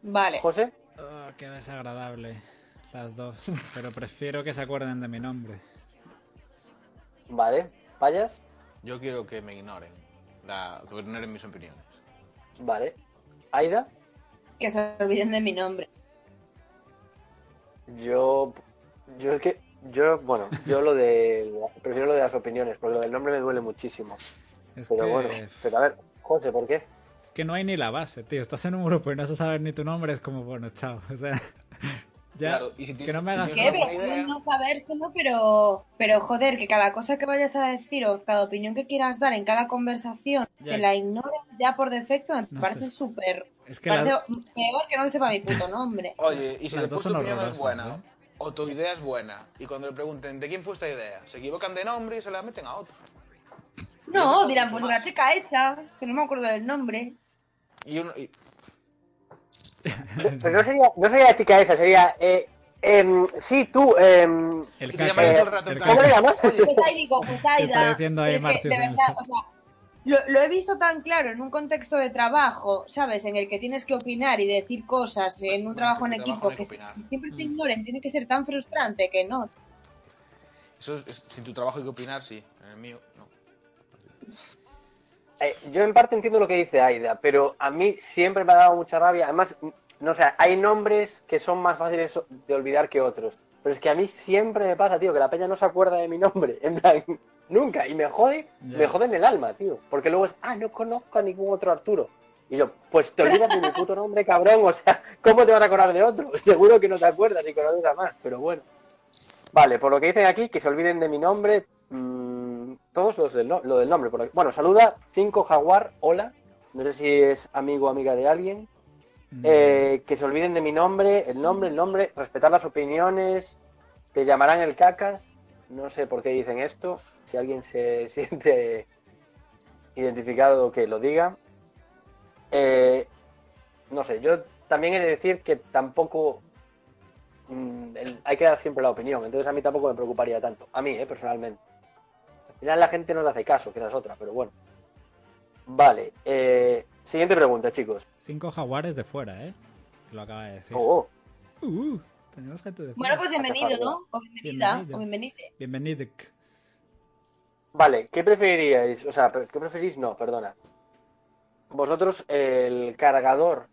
Vale. José, Oh, qué desagradable. Las dos. Pero prefiero que se acuerden de mi nombre. vale. Payas, Yo quiero que me ignoren. La, que ignoren mis opiniones. vale. Aida, Que se olviden de mi nombre. Yo. Yo es que. Yo, bueno, yo lo de. [LAUGHS] Prefiero lo de las opiniones, porque lo del nombre me duele muchísimo. Es Pero que, bueno, pero a ver, José, ¿por qué? es que no hay ni la base, tío. Estás en un grupo y no se sabe ni tu nombre, es como, bueno, chao. O sea, [LAUGHS] ya. Claro, y si que no me si hagas tienes ¿Qué? Pero idea- no sabérselo, pero, pero joder, que cada cosa que vayas a decir o cada opinión que quieras dar en cada conversación, Ya. que la ignoren ya por defecto, me No parece súper... Es que parece la- peor que no me sepa mi puto nombre. [LAUGHS] Oye, y si Las después tu opinión es buena, ¿eh? o tu idea es buena, y cuando le pregunten de quién fue esta idea, se equivocan de nombre y se la meten a otro. No, dirán, pues la chica esa, que no me acuerdo del nombre. Y, uno, y- Pero no sería, no sería la chica esa, sería. Eh, em, sí, tú. em, El y te caca, el el rato caca. ¿Cómo le llamas? Pues ahí digo, pues ahí está diciendo ahí Martius de el verdad, o sea, lo, lo he visto tan claro en un contexto de trabajo, ¿sabes? En el que tienes que opinar y decir cosas en un Bueno, trabajo en equipo trabajo que siempre te ignoren tiene que ser tan frustrante que no. eso es, es- sin tu trabajo hay que opinar, sí. En el mío, no. eh, yo en parte entiendo lo que dice Aida, pero a mí siempre me ha dado mucha rabia. Además, no sé, hay nombres que son más fáciles de olvidar que otros. Pero es que a mí siempre me pasa, tío, que la peña no se acuerda de mi nombre. [LAUGHS] En plan, nunca. Y me jode, me jode en el alma, tío. Porque luego es, ah, no conozco a ningún otro Arturo. Y yo, pues te olvidas de mi puto nombre, cabrón. O sea, ¿cómo te vas a acordar de otro? [LAUGHS] Seguro que no te acuerdas y conoces a más, pero bueno. Vale, por lo que dicen aquí, que se olviden de mi nombre. mm, todos los del, no- lo del nombre. por aquí. Bueno, saluda 5 Jaguar, hola. No sé si es amigo o amiga de alguien. Mm, Eh, que se olviden de mi nombre, el nombre, el nombre, respetar las opiniones, te llamarán el cacas. No sé por qué dicen esto. Si alguien se [LAUGHS] siente identificado, que lo diga. Eh, no sé, yo también he de decir que tampoco mm, el- hay que dar siempre la opinión, entonces a mí tampoco me preocuparía tanto. A mí, eh, personalmente. Al final la gente no te hace caso, que esa es otra, pero bueno. Vale, eh, siguiente pregunta, chicos. Cinco jaguares de fuera, ¿eh? Lo acaba de decir. Oh, oh. Uh, tenemos gente de Bueno, pues bienvenido, ¿no? O bienvenida, Bienvenido. o bienvenida. Bienvenido. Vale, ¿qué preferiríais? O sea, ¿qué preferís? No, perdona. Vosotros, el cargador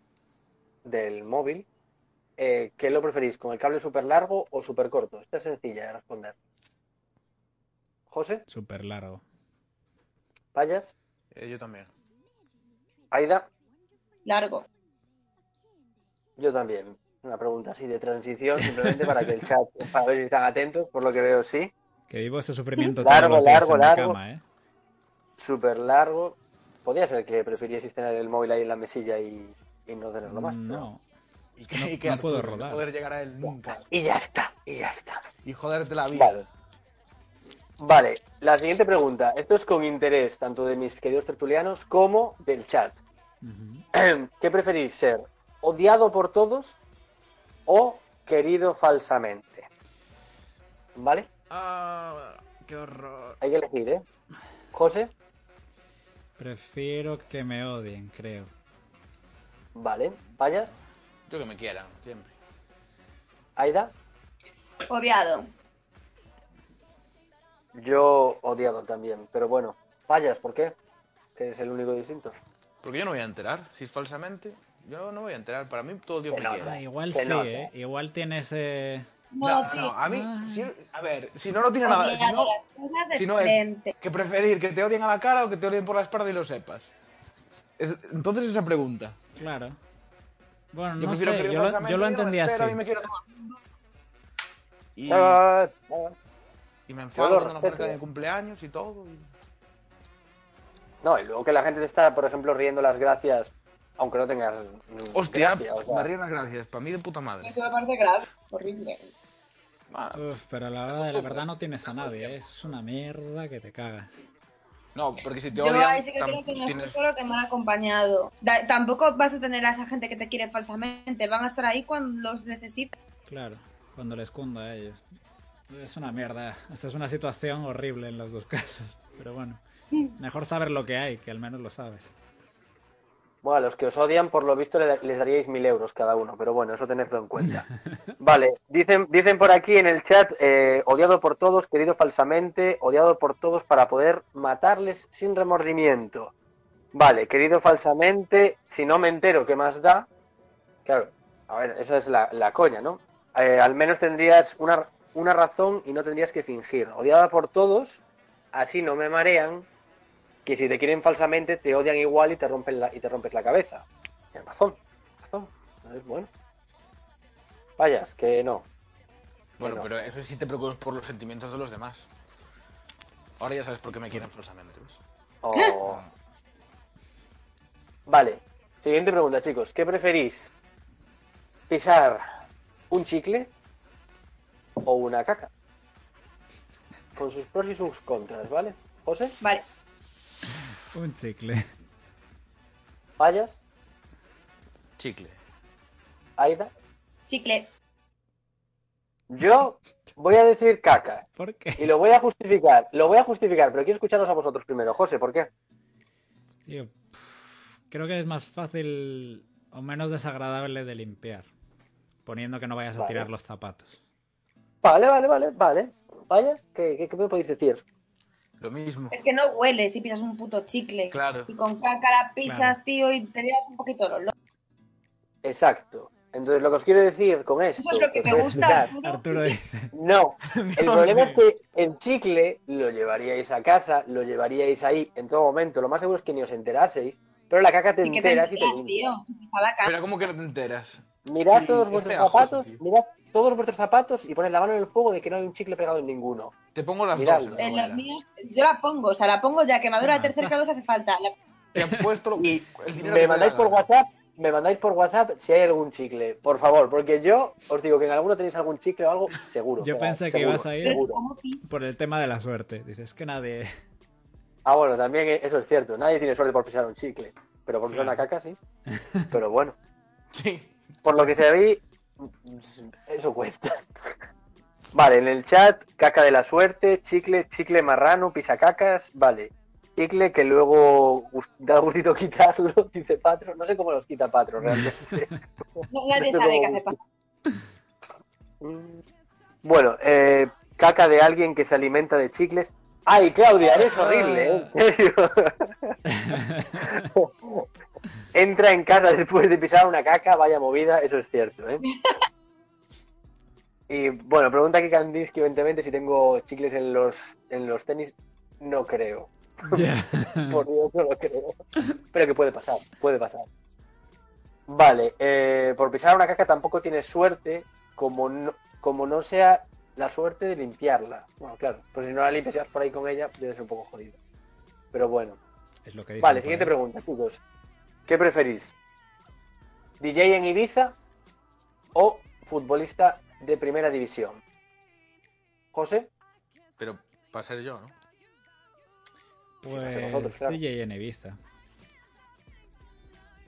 del móvil, eh, ¿qué lo preferís? ¿Con el cable súper largo o súper corto? Esta es sencilla de responder. José, Súper largo. Payas, Eh, yo también. Aida, Largo. yo también. Una pregunta así de transición, simplemente para que el chat, para ver si están atentos, por lo que veo, sí. Que vivo ese sufrimiento Largo, todos los días largo, en largo. cama, ¿eh? Súper largo. Podría ser que prefirieseis tener el móvil ahí en la mesilla y, y no tenerlo más. No. Y que, No- y que no puedo Arturo, rodar. No poder llegar a él nunca. Y ya está, y ya está. Y joderte la vida. Vale. Vale, la siguiente pregunta. Esto es con interés tanto de mis queridos tertulianos como del chat. [CLEARS THROAT] ¿Qué preferís ser? ¿Odiado por todos o querido falsamente? ¿Vale? Ah, qué horror. Hay que elegir, ¿eh? José, Prefiero que me odien, creo. vale. ¿Payas? Yo que me quieran, siempre. ¿Aida? Odiado. Yo odiado también, pero bueno. ¿Payas? ¿Por qué? Que es el único distinto. Porque yo no voy a enterar. Si es falsamente, yo no voy a enterar. Para mí todo Dios Que me quiere. Ah, igual Se sí, nota. ¿eh? Igual tiene ese... No, No, sí. no, a mí, Ah. si- a ver, si no, no tiene nada. Si no, de si no es- que preferir que te odien a la cara o que te odien por la espalda y lo sepas. Es- entonces esa pregunta. Claro. Bueno, Yo no sé, yo lo, yo lo entendí así. Y me quiero mundo. Y, Ah, ah. y me yo enfado lo cuando no respeto. aparezca mi cumpleaños y todo. y- No, y luego que la gente te está, por ejemplo, riendo las gracias, aunque no tengas Hostia, gracia, o sea, me río unas gracias. Para mí de puta madre. Eso me parece grave. Horrible. Uf, pero a la hora de la verdad no tienes a nadie, ¿eh? es una mierda que te cagas. No, porque si te Yo odian, ahí sí que creo que tienes... solo que mal acompañado. Da- tampoco vas a tener a esa gente que te quiere falsamente. Van a estar ahí cuando los necesites. Claro, cuando les cunda a ellos. Es una mierda. Esta es una situación horrible en los dos [LAUGHS] casos. Pero bueno, Mejor saber lo que hay, que al menos lo sabes. Bueno, a los que os odian, por lo visto, les daríais mil euros cada uno, pero bueno, eso tenedlo en cuenta. [LAUGHS] Vale, dicen, dicen por aquí en el chat, eh, odiado por todos, querido falsamente, odiado por todos para poder matarles sin remordimiento. Vale, querido falsamente, si no me entero, ¿qué más da? Claro, a ver, esa es la, la coña, ¿no? Eh, al menos tendrías una, una razón y no tendrías que fingir. Odiada por todos, así no me marean, que si te quieren falsamente te odian igual y te rompen la, y te rompes la cabeza. Tienes razón, razón. Entonces, bueno. Vayas, que no. Bueno, pero eso sí te preocupas por los sentimientos de los demás. Ahora ya sabes por qué me quieren falsamente. ¿ves? O- Vale. Siguiente pregunta, chicos. ¿Qué preferís? ¿Pisar un chicle o una caca? Con sus pros y sus contras, ¿vale? José, Vale. Un chicle. Vayas, Chicle. Aida. Chicle. Yo voy a decir caca. ¿Por Y qué? lo voy a justificar. Lo voy a justificar, pero quiero escucharos a vosotros primero. José, ¿por qué? Tío, creo que es más fácil o menos desagradable de limpiar. Poniendo que no vayas a tirar los zapatos. Vale, vale, vale, vale. Vayas, ¿qué, qué, qué me podéis decir? Lo mismo. Es que no huele si pisas un puto chicle. Claro. Y con cácara pisas, Claro. tío, y te llevas un poquito los locos. Exacto. Entonces, lo que os quiero decir con esto. Eso es lo que te gusta, explicar. [LAUGHS] Arturo. Arturo dice, No, [LAUGHS] el problema es que el chicle lo llevaríais a casa, lo llevaríais ahí en todo momento. Lo más seguro es que ni os enteraseis, pero la caca te Sí que te enteras y te enteras, tío. Pero ¿cómo que no te enteras? Mirad Sí, todos es vuestros zapatos, tío. mirad todos vuestros zapatos y poned la mano en el fuego de que no hay un chicle pegado en ninguno. Te pongo las dos. en la En los nevera. míos, yo la pongo, o sea, la pongo ya, quemadura de tercer grado hace falta. La- Te han puesto Y me mandáis por. WhatsApp, me mandáis por WhatsApp si hay algún chicle, por favor, porque yo os digo que en alguno tenéis algún chicle o algo seguro. Yo pensé que seguro, ibas a ir- seguro. ¿Cómo pi- por el tema de la suerte. Dices que nadie... Ah, bueno, también eso es cierto. Nadie tiene suerte por pisar un chicle. Pero por pisar una caca, sí. [LAUGHS] Pero bueno, Sí. por lo que se ve, eso cuenta. Vale, en el chat, caca de la suerte, chicle, chicle marrano, pisacacas, vale. Chicle que luego da gustito quitarlo, [LAUGHS] dice Patro. No sé cómo los quita Patro realmente. [LAUGHS] No, nadie No sabe qué hace falta. Mm. Bueno, eh, caca de alguien que se alimenta de chicles. Ay, Claudia, eres horrible, ¿eh? en serio. [LAUGHS] Entra en casa después de pisar una caca, vaya movida, eso es cierto, ¿eh? [LAUGHS] Y bueno, pregunta aquí Kandinsky, evidentemente, si tengo chicles en los, en los tenis. No creo. Ya. [LAUGHS] Por Dios, no lo creo. Pero que puede pasar, puede pasar. Vale, eh, por pisar una caca tampoco tienes suerte, como no, como no sea la suerte de limpiarla. Bueno, claro, pues si no la limpias por ahí con ella, debe ser un poco jodido. Pero bueno. Es lo que Vale, siguiente ahí. pregunta, chicos. ¿Qué preferís? ¿DJ en Ibiza o futbolista de primera división? José, Pero para ser yo, ¿no? Vosotros, Pues claro. DJ en Ibiza.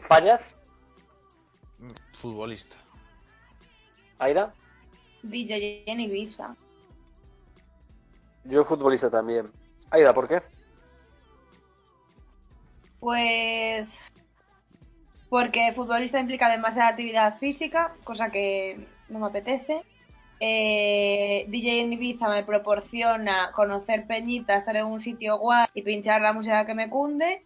Fallas, Mm, Futbolista. Aida, DJ en Ibiza. yo futbolista también. Aida, ¿por qué? Pues. Porque futbolista implica demasiada actividad física, cosa que no me apetece. Eh, DJ en Ibiza me proporciona conocer peñita, estar en un sitio guay y pinchar la música que me cunde.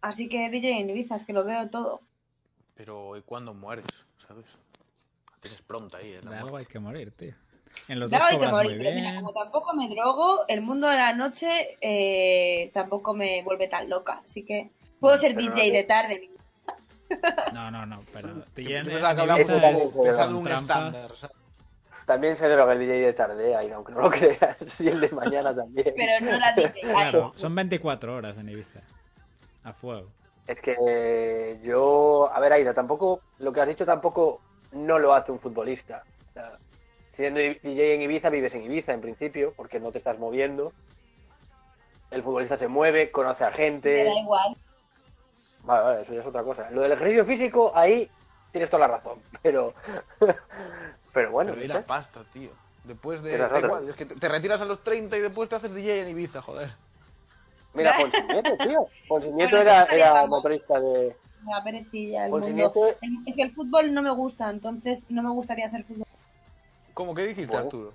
Así que DJ en Ibiza, es que lo veo todo. Pero ¿y cuándo mueres? ¿Sabes? Tienes pronta ahí, ¿eh? La algo hay que morir, tío. En los Claro, dos hay que morir, muy pero mira, como tampoco me drogo, el mundo de la noche eh, tampoco me vuelve tan loca. Así que puedo ser pero DJ no- de tarde. No, no, no, pero un estándar. También se droga el DJ de tarde, Aida, aunque no lo [LAUGHS] creas. Y el de mañana también. Pero no la DJ. [LAUGHS] Claro, son 24 horas en Ibiza. A fuego. Es que yo, a ver, Aida, tampoco, lo que has dicho tampoco no lo hace un futbolista. O sea, siendo DJ en Ibiza, vives en Ibiza en principio, porque no te estás moviendo. El futbolista se mueve, conoce a Me gente. da igual. Vale, vale, eso ya es otra cosa. Lo del ejercicio físico, ahí tienes toda la razón. Pero, [LAUGHS] pero bueno, Pero no la sé. pasta, tío. Después de. Es Da otra. igual, es que te, te retiras a los 30 y después te haces DJ en Ibiza, joder. Mira, [LAUGHS] Ponsi Nieto, tío. Ponsi Nieto Bueno, era, era motorista de. Me da perecilla el Ponsi mundo. Nieto, Es que el fútbol no me gusta, entonces no me gustaría ser fútbol. ¿Cómo que dijiste, Bueno. Arturo?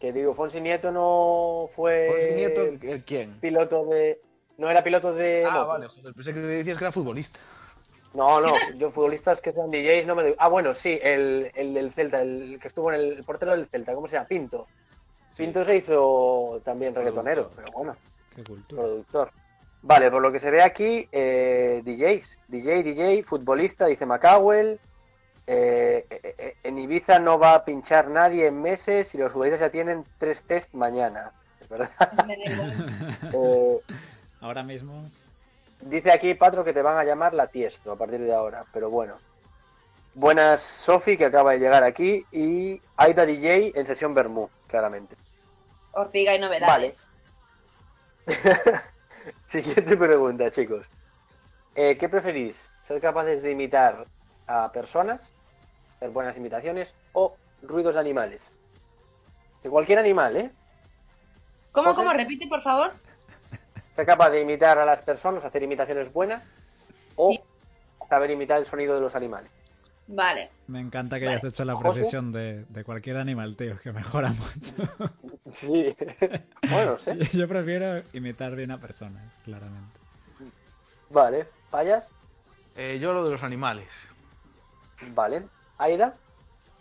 que digo, Fonsi Nieto no fue Ponsi Nieto, ¿el quién? piloto de. No era piloto de. Ah, moto. vale, joder, pensé que decías que era futbolista. No, no, yo futbolistas que sean DJs no me doy. Ah, bueno, sí, el, el del Celta, el que estuvo en el, el portero del Celta, ¿cómo se llama? Pinto. Pinto se hizo también reggaetonero, Productor. pero bueno, Qué cultura. productor. Vale, por lo que se ve aquí, eh, DJs. DJ, DJ, futbolista, dice Macawell. Eh, eh, eh, en Ibiza no va a pinchar nadie en meses y los futbolistas ya tienen tres test mañana. Es verdad. [LAUGHS] Ahora mismo. Dice aquí, Patro, que te van a llamar la Tiesto a partir de ahora, pero bueno. Buenas, Sofi, que acaba de llegar aquí, y Aida DJ en sesión Bermú, claramente. Ortiga y novedades. [LAUGHS] Siguiente pregunta, chicos. Eh, ¿Qué preferís? ¿Ser capaces de imitar a personas, hacer buenas imitaciones, o ruidos de animales? De cualquier animal, ¿eh? ¿Cómo, José. cómo? Repite, por favor. Ser capaz de imitar a las personas, hacer imitaciones buenas, o Sí. saber imitar el sonido de los animales. Vale. Me encanta que Vale. hayas hecho la precisión de, de cualquier animal, tío, que mejora mucho. [LAUGHS] Sí. [LAUGHS] bueno, no sé. [LAUGHS] Yo prefiero imitar bien a personas, claramente. Vale. ¿Fallas? Eh, yo lo de los animales. Vale. ¿Aida?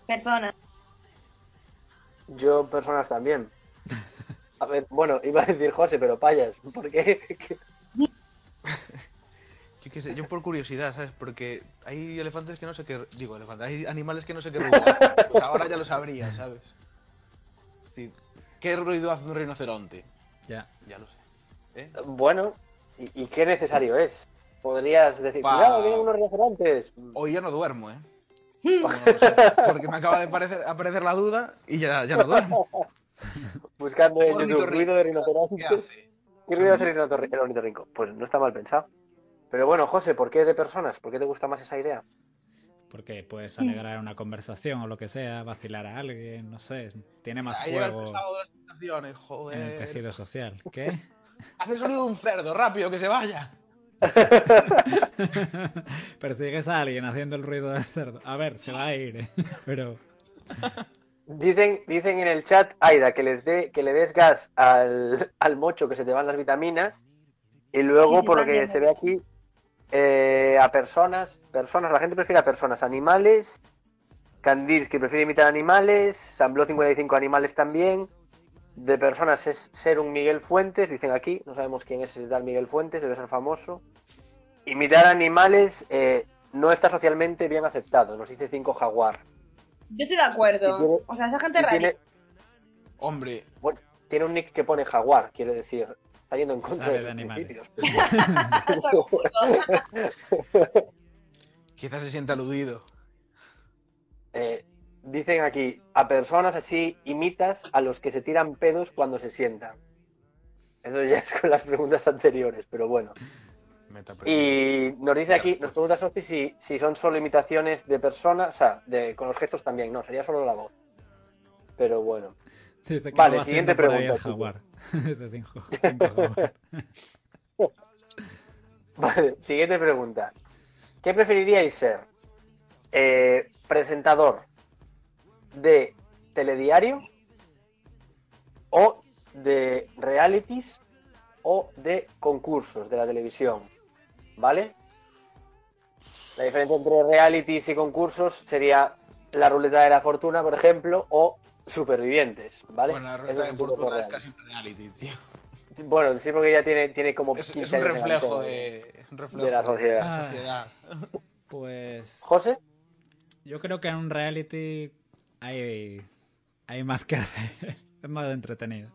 Persona. Yo, personas también. A ver, bueno, iba a decir José, pero payas. ¿Por qué? ¿Qué? [LAUGHS] Yo, qué sé, yo por curiosidad, ¿sabes? Porque hay elefantes que no sé qué... Digo, elefantes, hay animales que no sé qué ruido hacen. Pues ahora ya lo sabría, ¿sabes? Sí. ¿Qué ruido hace un rinoceronte? Ya. Ya lo sé. ¿Eh? Bueno, ¿y, y qué necesario es? Podrías decir, Pa- cuidado, vienen unos restaurantes. Hoy ya no duermo, ¿eh? No, no sé, porque me acaba de parecer- aparecer la duda y ya, ya no duermo. [LAUGHS] [LAUGHS] Buscando en YouTube ruido de ¿Qué rinoceronte. hace? [LAUGHS] ¿Qué ruido hace el el ornitorrinco? Pues no está mal pensado. Pero bueno, José, ¿por qué de personas? ¿Por qué te gusta más esa idea? Porque puedes alegrar una conversación o lo que sea, vacilar a alguien, no sé. Tiene más Ahí el juego pesado de las invitaciones, en el tejido social. ¿Qué? [LAUGHS] Hace el sonido de un cerdo, rápido, que se vaya. Persigues a alguien haciendo el ruido del cerdo. A ver, se va a ir, ¿eh? Pero Dicen, dicen en el chat, Aida, que les dé, que le des gas al, [LAUGHS] al mocho que se te van las vitaminas. Y luego, Sí, sí, por lo que se ve aquí, eh, a personas, personas, la gente prefiere a personas, animales, Candils que prefiere imitar animales, Sambló 55 animales también, de personas es ser un Miguel Fuentes, dicen aquí, no sabemos quién es ese tal Miguel Fuentes, debe ser famoso. Imitar animales eh, no está socialmente bien aceptado, nos dice 5 Jaguar. Yo estoy de acuerdo. Tiene- o sea, esa gente rara. tiene, Hombre, bueno, tiene un nick que pone Jaguar, quiere decir, está yendo en contra Sabe de de animales. principios. [LAUGHS] [LAUGHS] quizás se sienta aludido. Eh, dicen aquí, a personas así imitas a los que se tiran pedos cuando se sientan. Eso ya es con las preguntas anteriores, pero bueno. Y nos dice aquí, nos pregunta Sofi si, si son solo imitaciones de personas, o sea, de, con los gestos también, no, sería solo la voz. Pero bueno. que Vale, siguiente pregunta, jaguar. [LAUGHS] Dice cinco- cinco jaguar. [LAUGHS] Vale, siguiente pregunta. ¿Qué preferiríais ser? Eh, ¿Presentador de telediario? ¿O de realities? ¿O de concursos de la televisión? ¿Vale? La diferencia entre realities y concursos sería la ruleta de la fortuna, por ejemplo, o supervivientes, ¿vale? Bueno, la es de fortuna es casi un reality, tío. Bueno, sí, porque ya tiene, tiene como Es, es 15 un años reflejo de. Es un reflejo de la sociedad. la sociedad. [LAUGHS] Pues ¿José? yo creo que en un reality hay, hay más que hacer. [LAUGHS] Es más entretenido.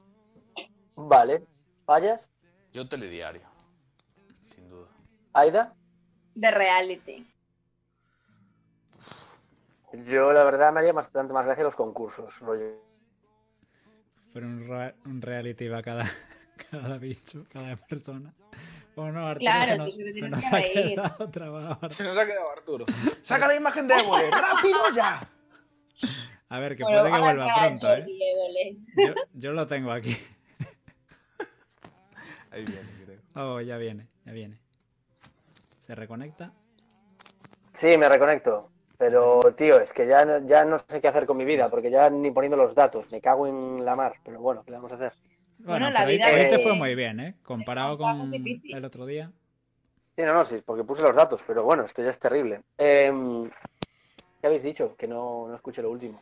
Vale. ¿Fallas? Yo telediario. ¿Aida? De reality. Yo, la verdad, me haría bastante más gracia los concursos. rollo. Pero un, reality va cada, [LAUGHS] cada bicho, cada persona. Bueno, Arturo Claro, se tú nos, te se tienes nos que ha reír. quedado trabado. [LAUGHS] Se nos ha quedado Arturo. ¡Saca la imagen de Évole! ¡Rápido ya! A ver, que Bueno, puede que vuelva pronto, ¿eh? Yo lo tengo aquí. Ahí viene, creo. Oh, ya viene, ya viene. Se reconecta. Sí, me reconecto. Pero, tío, es que ya, no- ya no sé qué hacer con mi vida, porque ya ni poniendo los datos, me cago en la mar. Pero bueno, ¿qué le vamos a hacer? Bueno, Bueno, la hoy- vida hoy te fue muy bien, ¿eh? Comparado con el otro día. Sí, no, no, sí, porque puse los datos, pero bueno, esto ya es terrible. Em, ¿Qué habéis dicho? Que no, no escuché lo último.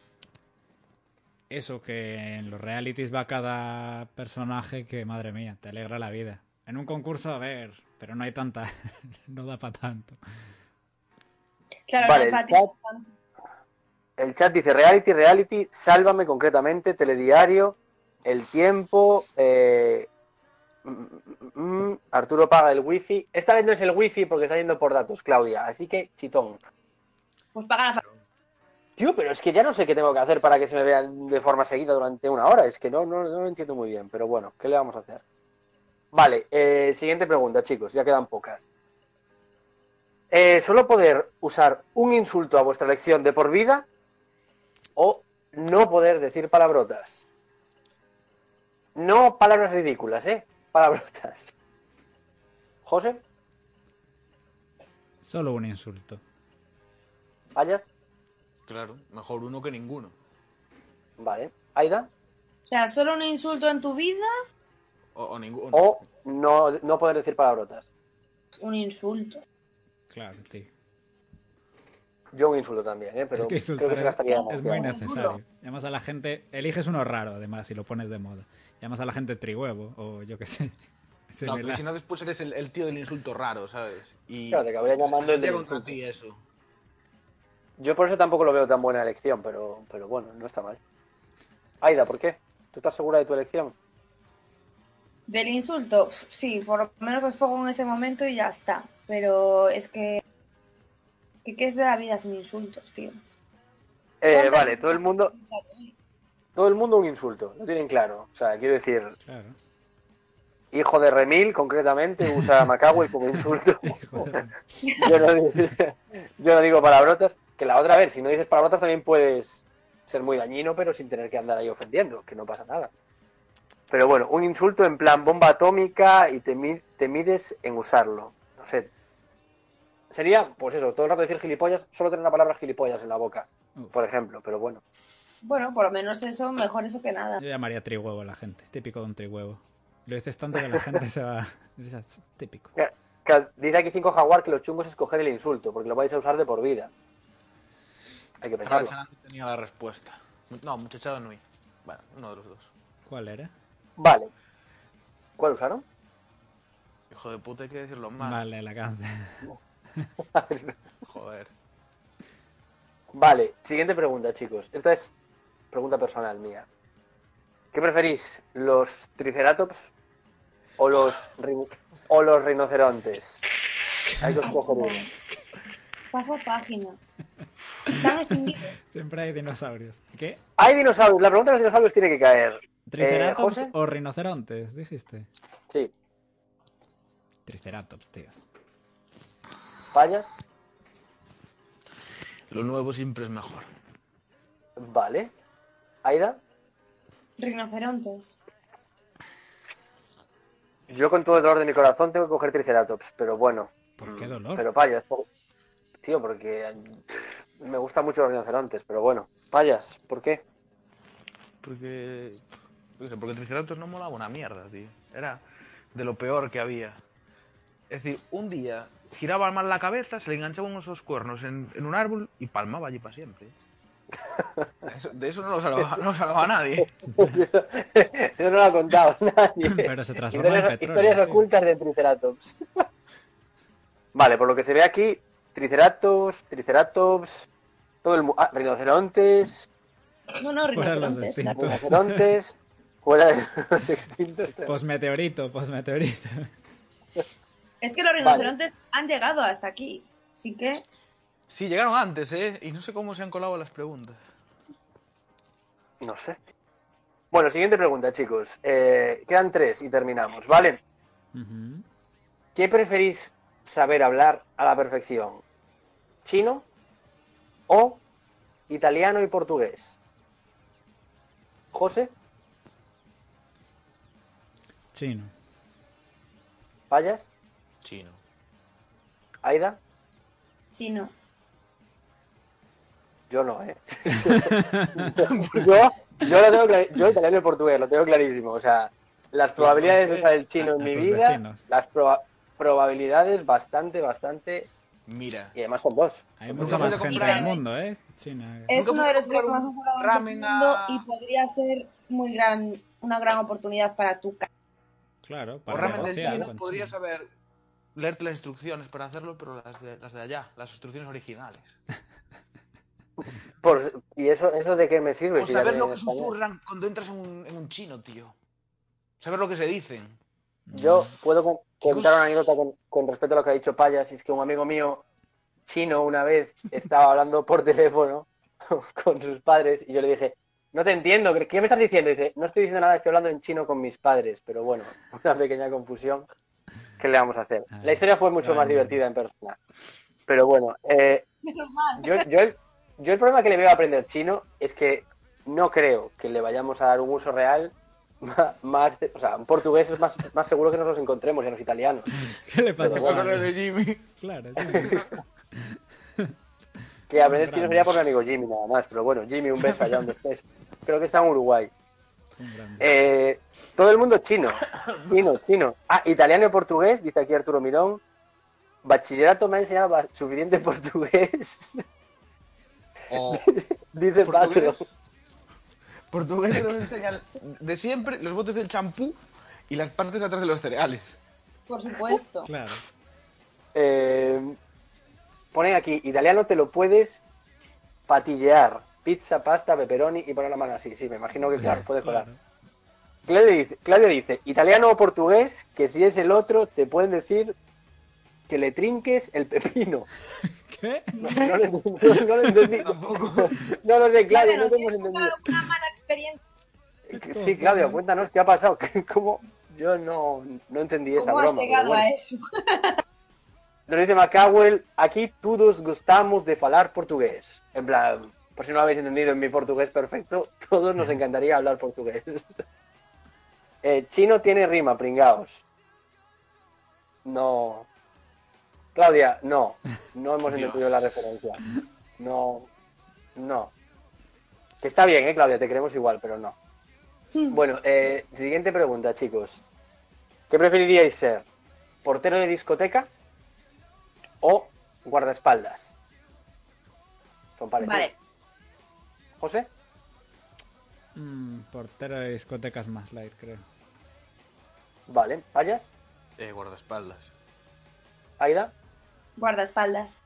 Eso, que en los realities va cada personaje que, madre mía, te alegra la vida. En un concurso, a ver, pero no hay tanta. [LAUGHS] no da para tanto. Claro, Vale, no, el chat-. El dice reality, reality, sálvame concretamente, telediario, el tiempo, eh, mm, mm, mm, Arturo paga el wifi. Esta vez no es el wifi porque está yendo por datos, Claudia, así que chitón. Pues paga la Tío, pero es que ya no sé qué tengo que hacer para que se me vean de forma seguida durante una hora. Es que no, no, no lo entiendo muy bien, pero bueno, ¿qué le vamos a hacer? Vale, eh, siguiente pregunta, chicos, ya quedan pocas. Eh, ¿Solo poder usar un insulto a vuestra elección de por vida o no poder decir palabrotas? No palabras ridículas, ¿eh? Palabrotas. José, Solo un insulto. ¿Vayas? Claro, mejor uno que ninguno. Vale. ¿Aida? O sea, solo un insulto en tu vida, O, o ninguno. O no, no poder decir palabrotas. un insulto. Claro, tío. Yo un insulto también, ¿eh? Pero es que creo que se gastaría es, es muy necesario. Llamas a la gente, eliges uno raro, además, si lo pones de moda. Llamas a la gente trihuevo, o yo qué sé. [LAUGHS] No, similar. porque si no después eres el, el tío del insulto raro, ¿sabes? Y Claro, te llamando el del Llega contra insulto. ti eso. Yo por eso tampoco lo veo tan buena elección, pero, pero bueno, no está mal. Aida, ¿por qué? ¿Tú estás segura de tu elección? Del insulto, sí, por lo menos el fuego en ese momento y ya está. Pero es que. que ¿Qué es de la vida sin insultos, tío? Eh, ¿Cuántas- vale, todo el mundo, todo el mundo un insulto, lo tienen claro. O sea, quiero decir, Claro. hijo de Remil, concretamente, usa [LAUGHS] Macaway como insulto. [LAUGHS] Yo, no, digo- yo no digo palabrotas. Que la otra, a ver, si no dices palabrotas también puedes ser muy dañino, pero sin tener que andar ahí ofendiendo, que no pasa nada. Pero bueno, un insulto en plan bomba atómica y te, mi- te mides en usarlo. No sé. Sería, pues eso, todo el rato decir gilipollas, solo tener la palabra gilipollas en la boca, por ejemplo, pero bueno. Bueno, por lo menos eso, mejor eso que nada. Yo llamaría trihuevo a la gente. Típico de un trihuevo. Lo dices tanto que la gente se va. [LAUGHS] "Ah, típico. Que- que Dice aquí 5 Jaguar que lo chungo es escoger el insulto, porque lo vais a usar de por vida. Hay que pensarlo. Tenía la respuesta. No, muchachado Nui. Bueno, uno de los dos. ¿Cuál era? Vale. ¿Cuál usaron? Hijo de puta, hay que decirlo más. Vale, la canción. [LAUGHS] Joder. Vale, siguiente pregunta, chicos. Esta es pregunta personal mía. ¿Qué preferís, los triceratops o los [LAUGHS] rin- o los rinocerontes? Hay escoger uno. Pasa página. Están extinguidos. Siempre hay dinosaurios. ¿Qué? Hay dinosaurios. La pregunta de los dinosaurios tiene que caer. ¿Triceratops José? o rinocerontes? Dijiste. Sí. Triceratops, tío. Payas. Lo nuevo siempre es mejor. Vale. Aida. Rinocerontes. Yo con todo el dolor de mi corazón tengo que coger triceratops, pero bueno. ¿Por qué dolor? Pero payas. Tío, porque me gustan mucho los rinocerontes, pero bueno. Payas, ¿por qué? Porque. Porque Triceratops no molaba una mierda, tío. Era de lo peor que había. Es decir, un día giraba mal la cabeza, se le enganchaban esos cuernos en, en un árbol y palmaba allí para siempre. [LAUGHS] Eso- de eso no lo salvaba, no lo salvaba nadie. [LAUGHS] eso, eso no lo ha contado [LAUGHS] nadie. Pero se transforma en historias, petróleo. historias ocultas de Triceratops. vale, por lo que se ve aquí, Triceratops, Triceratops, todo el ah, rinocerontes, No, no, rinocerontes. rinocerontes, fuera de los extintos. Posmeteorito, posmeteorito. Es que los rinocerontes han llegado hasta aquí. Así que, Sí, llegaron antes, ¿eh? Y no sé cómo se han colado las preguntas. No sé. Bueno, siguiente pregunta, chicos. Eh, quedan tres y terminamos, ¿vale? ¿Qué preferís saber hablar a la perfección? ¿Chino o italiano y portugués? José, Chino. ¿Payas? Chino. ¿Aida? Chino. Yo no, ¿eh? [LAUGHS] yo, yo lo tengo clari- yo italiano y portugués, lo tengo clarísimo. O sea, las probabilidades de usar el chino en a mi vida, vecinos. las proba- probabilidades bastante, bastante, Mira. y además son dos. Hay mucha más gente en el mundo, ¿eh? China. Es uno de los más del mundo a- y podría ser muy gran, una gran oportunidad para tu casa. Claro, O para ramen del negociar chino China. saber leerte las instrucciones para hacerlo, pero las de, las de allá, las instrucciones originales. [LAUGHS] Por- ¿Y eso, eso de qué me sirve? O si saber lo que español? susurran cuando entras en un, en un chino, tío. Saber lo que se dicen. Yo puedo con- contar una anécdota con, con respecto a lo que ha dicho Payas, y es que un amigo mío chino una vez estaba hablando por [LAUGHS] teléfono con sus padres y yo le dije, no te entiendo, ¿qué me estás diciendo? Dice, no estoy diciendo nada, estoy hablando en chino con mis padres, pero bueno, [LAUGHS] una pequeña confusión. ¿Qué le vamos a hacer? La historia fue mucho más divertida en persona. Pero bueno, eh, yo, yo, el, yo el problema que le veo a aprender chino es que no creo que le vayamos a dar un uso real ma- más, o sea, un portugués es más, más seguro que nos los encontremos y a los italianos. [LAUGHS] ¿Qué le pasa bueno, de Jimmy. Claro, sí. Que aprender chino sería por mi amigo Jimmy nada más, pero bueno, Jimmy, un beso allá donde estés. Creo que está en Uruguay. Eh, todo el mundo chino, [LAUGHS] chino, chino. Ah, italiano y portugués, dice aquí Arturo Mirón. Bachillerato me ha enseñado suficiente [LAUGHS] portugués, O [LAUGHS] dice portugués. Patro. Portugués nos enseñan de siempre los botes del champú y las partes de atrás de los cereales. Por supuesto. Claro. Eh, ponen aquí, italiano te lo puedes patillear. Pizza, pasta, pepperoni y poner la mano así. Sí, me imagino que claro, puede colar. Claro. Claudio dice, Claudio dice, italiano o portugués, que si es el otro, te pueden decir que le trinques el pepino. [LAUGHS] ¿Qué? No, no, lo ent- no, no lo entendí. [LAUGHS] Tampoco. No lo sé, Claudio, Claro, no te hemos entendido. mala experiencia. Sí, Claudio, cuéntanos qué ha pasado. [LAUGHS] ¿Cómo? Yo no, no entendí esa ¿Cómo has broma. pero llegado bueno. a eso? Nos dice Macawell, aquí todos gustamos de falar portugués. En plan, por si no lo habéis entendido en mi portugués perfecto, [LAUGHS] todos nos encantaría hablar portugués. [LAUGHS] Eh, chino tiene rima, pringaos. No. Claudia, no. No hemos entendido la referencia. No. No. Que está bien, ¿eh, Claudia? Te queremos igual, pero no. Bueno, eh, siguiente pregunta, chicos. ¿Qué preferiríais ser? ¿Portero de discoteca o guardaespaldas? Son parecidos. Vale. ¿José? Mm, portero de discotecas más light, creo. Vale. ¿Payas? Eh, guardaespaldas. ¿Aida? Guardaespaldas.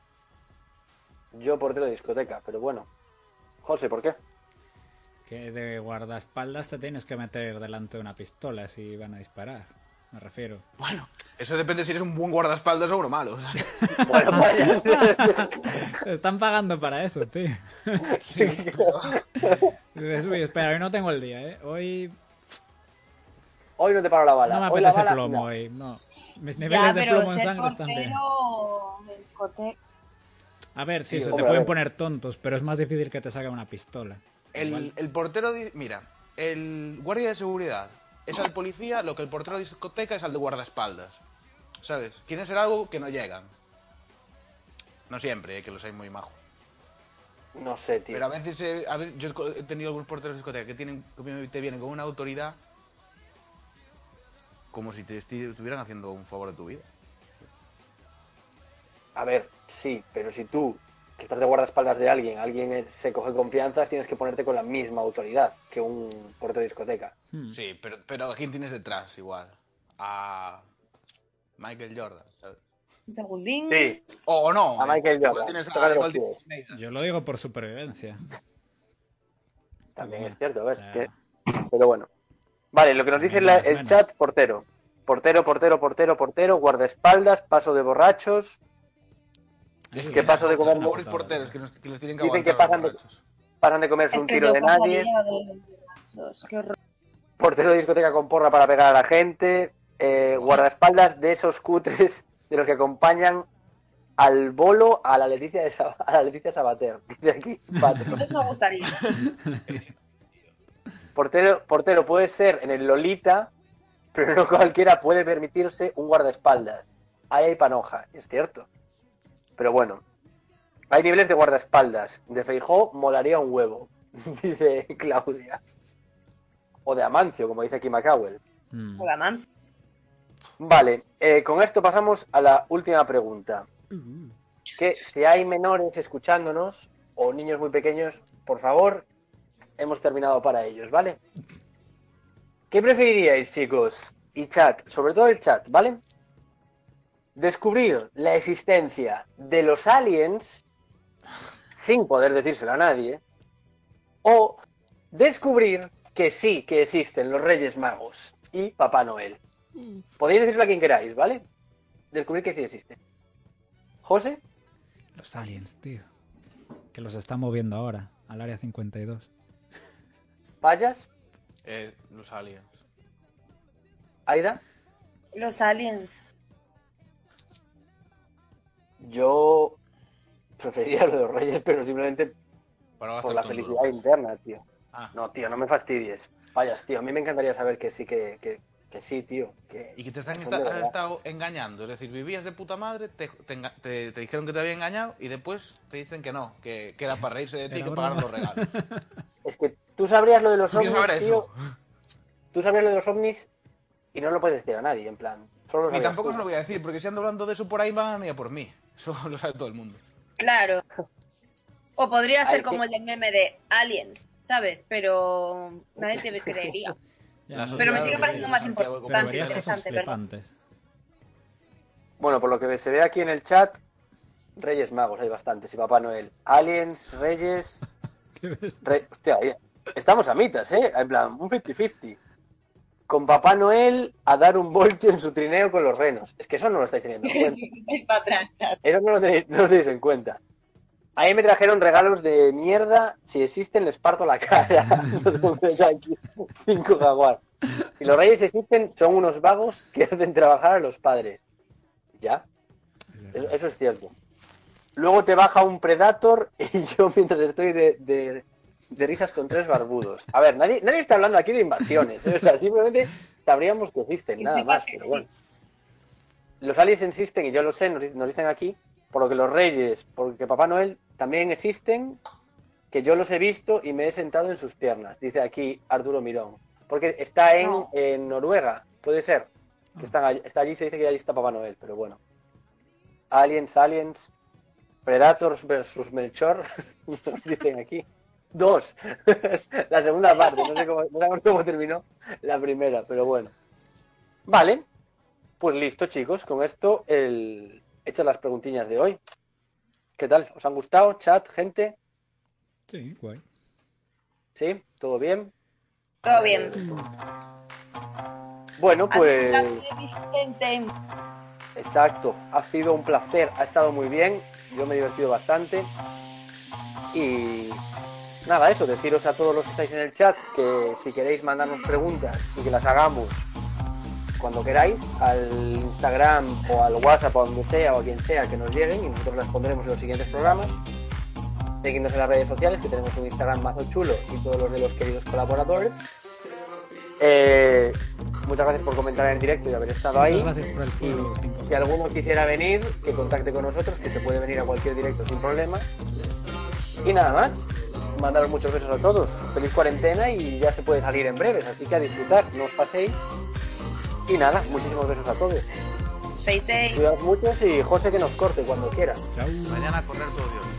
Yo portero de discoteca, pero bueno. José, ¿por qué? Que de guardaespaldas te tienes que meter delante de una pistola si van a disparar. Me refiero. Bueno, eso depende si eres un buen guardaespaldas o uno malo. o sea. [LAUGHS] Bueno, Payas. [LAUGHS] Te están pagando para eso, tío. [LAUGHS] Dices, uy, espera, hoy no tengo el día, ¿eh? Hoy Hoy no te paro la bala. no me Hoy apetece bala, plomo, no. hoy. No. Mis Ya, niveles de plomo en sangre están bien. A ver, sí, Sí, se te hombre, pueden poner tontos, pero es más difícil que te saquen una pistola. El, el portero, mira, el guardia de seguridad es al policía lo que el portero de discoteca es al de guardaespaldas. ¿Sabes? Quieren ser algo que no llegan. No siempre, eh, que los hay muy majos. No sé, tío. Pero a veces, eh, a veces yo he tenido algunos porteros de discoteca que, tienen, que te vienen con una autoridad como si te estuvieran haciendo un favor de tu vida. A ver, sí, pero si tú, que estás de guardaespaldas de alguien, alguien se coge confianza, tienes que ponerte con la misma autoridad que un portero de discoteca. Hmm. Sí, pero, pero ¿a quién tienes detrás igual? A Michael Jordan, ¿sabes? Un segundín. Sí, O, o no. A Michael Jordan, tienes a- igual tienes. Yo lo digo por supervivencia. también es cierto, a ver, o sea, que- pero bueno. Vale, lo que nos dice la- el menos. chat, portero. Portero, portero, portero, portero, guardaespaldas, paso de borrachos. Es que paso de comer pobres porteros que, nos, que les tienen que Dicen que aguantar pasan de- borrachos. pasan de comerse Es un tiro de nadie. de. Portero de discoteca con porra para pegar a la gente. eh, guardaespaldas de esos cutres de los que acompañan al bolo a la Leticia, de Sab- a la Leticia Sabater. Dice aquí, Patro. Entonces me gustaría. [LAUGHS] Portero, portero puede ser en el Lolita pero no cualquiera puede permitirse un guardaespaldas. Ahí hay panoja, es cierto. Pero bueno, hay niveles de guardaespaldas. De Feijó molaría un huevo, [LAUGHS] dice Claudia. O de Amancio, como dice aquí Macawell. Mm. Hola, man. Vale, eh, con esto pasamos a la última pregunta. Que si hay menores escuchándonos o niños muy pequeños, por favor, hemos terminado para ellos, ¿vale? ¿Qué preferiríais, chicos? Y chat, sobre todo el chat, ¿vale? Descubrir la existencia de los aliens sin poder decírselo a nadie. O descubrir que sí que existen los Reyes Magos y Papá Noel. Podéis decírselo a quien queráis, ¿vale? Descubrir que sí existen. José, Los aliens, tío. Que los están moviendo ahora, al área 52. Payas, Eh, los aliens. Aida. Los aliens. Yo preferiría [LAUGHS] lo de los Reyes, pero simplemente Para por la felicidad duro. interna, tío. Ah, No, tío, no me fastidies. Payas, tío. A mí me encantaría saber que sí, que, que, que sí, tío. Que... Y que te están han verdad. estado engañando. Es decir, vivías de puta madre, te, te te- te dijeron que te había engañado y después te dicen que no, que, que era para reírse de ti que pagar los regalos. [LAUGHS] Es que tú sabrías lo de los ¿Tú quieres ovnis, saber tío. eso? Tú sabrías lo de los ovnis y no lo puedes decir a nadie, en plan. Solo lo Y tampoco tú. se lo voy a decir, porque si ando hablando de eso por ahí van a a por mí. Eso lo sabe todo el mundo. Claro. O podría Ay, ser como el del meme de aliens, ¿sabes? Pero nadie te [LAUGHS] creería. Ya, Pero me sigue pareciendo más importante, interesante. Bueno, por lo que se ve aquí en el chat, Reyes Magos hay bastantes y Papá Noel. Aliens, Reyes. [LAUGHS] Re- Hostia, estamos a mitas, ¿eh? En plan, un 50-50. Con Papá Noel a dar un voltio en su trineo con los renos. Es que eso no lo estáis teniendo en cuenta. [LAUGHS] Eso no lo tenéis, no lo tenéis en cuenta. A mí me trajeron regalos de mierda. Si existen, les parto la cara. [LAUGHS] Aquí, cinco jaguar. Si los reyes existen, son unos vagos que hacen trabajar a los padres. ¿Ya? Eso, eso es cierto. Luego te baja un Predator y [LAUGHS] yo mientras estoy de, de- de risas con tres barbudos. A ver, nadie, nadie está hablando aquí de invasiones. ¿eh? O sea, simplemente sabríamos que existen, nada más. Pero bueno. Los aliens existen, y yo lo sé, nos, di- nos dicen aquí, por lo que los reyes, porque Papá Noel también existen, que yo los he visto y me he sentado en sus piernas, dice aquí Arturo Mirón. Porque está en, No. en Noruega, puede ser. Que están allí, está allí, se dice que allí está Papá Noel, pero bueno. Aliens, aliens, Predators versus Melchor, [LAUGHS] nos dicen aquí. Dos. [LAUGHS] la segunda parte, no sé cómo, no sabemos cómo terminó la primera, pero bueno. Vale, pues listo, chicos. Con esto, el... hechas las preguntiñas de hoy. ¿Qué tal? ¿Os han gustado? Chat, gente. Sí, guay. ¿Sí? ¿Todo bien? Todo bien. Bueno, pues... Exacto. Ha sido un placer. Ha estado muy bien. Yo me he divertido bastante. Y nada, eso. Deciros a todos los que estáis en el chat que si queréis mandarnos preguntas y que las hagamos cuando queráis, al Instagram o al WhatsApp o a donde sea o a quien sea que nos lleguen y nosotros responderemos en los siguientes programas. Seguidnos en las redes sociales, que tenemos un Instagram mazo chulo y todos los de los queridos colaboradores. Eh, muchas gracias por comentar en el directo y haber estado ahí. Muchas gracias por el Y follow, cinco. si alguno quisiera venir, que contacte con nosotros, que se puede venir a cualquier directo sin problema. Y nada más, mandaros muchos besos a todos. Feliz cuarentena y ya se puede salir en breves, así que a disfrutar, no os paséis. Y nada, muchísimos besos a todos. Cuidaos mucho y José que nos corte cuando quiera. Chao. Mañana a correr todo Dios.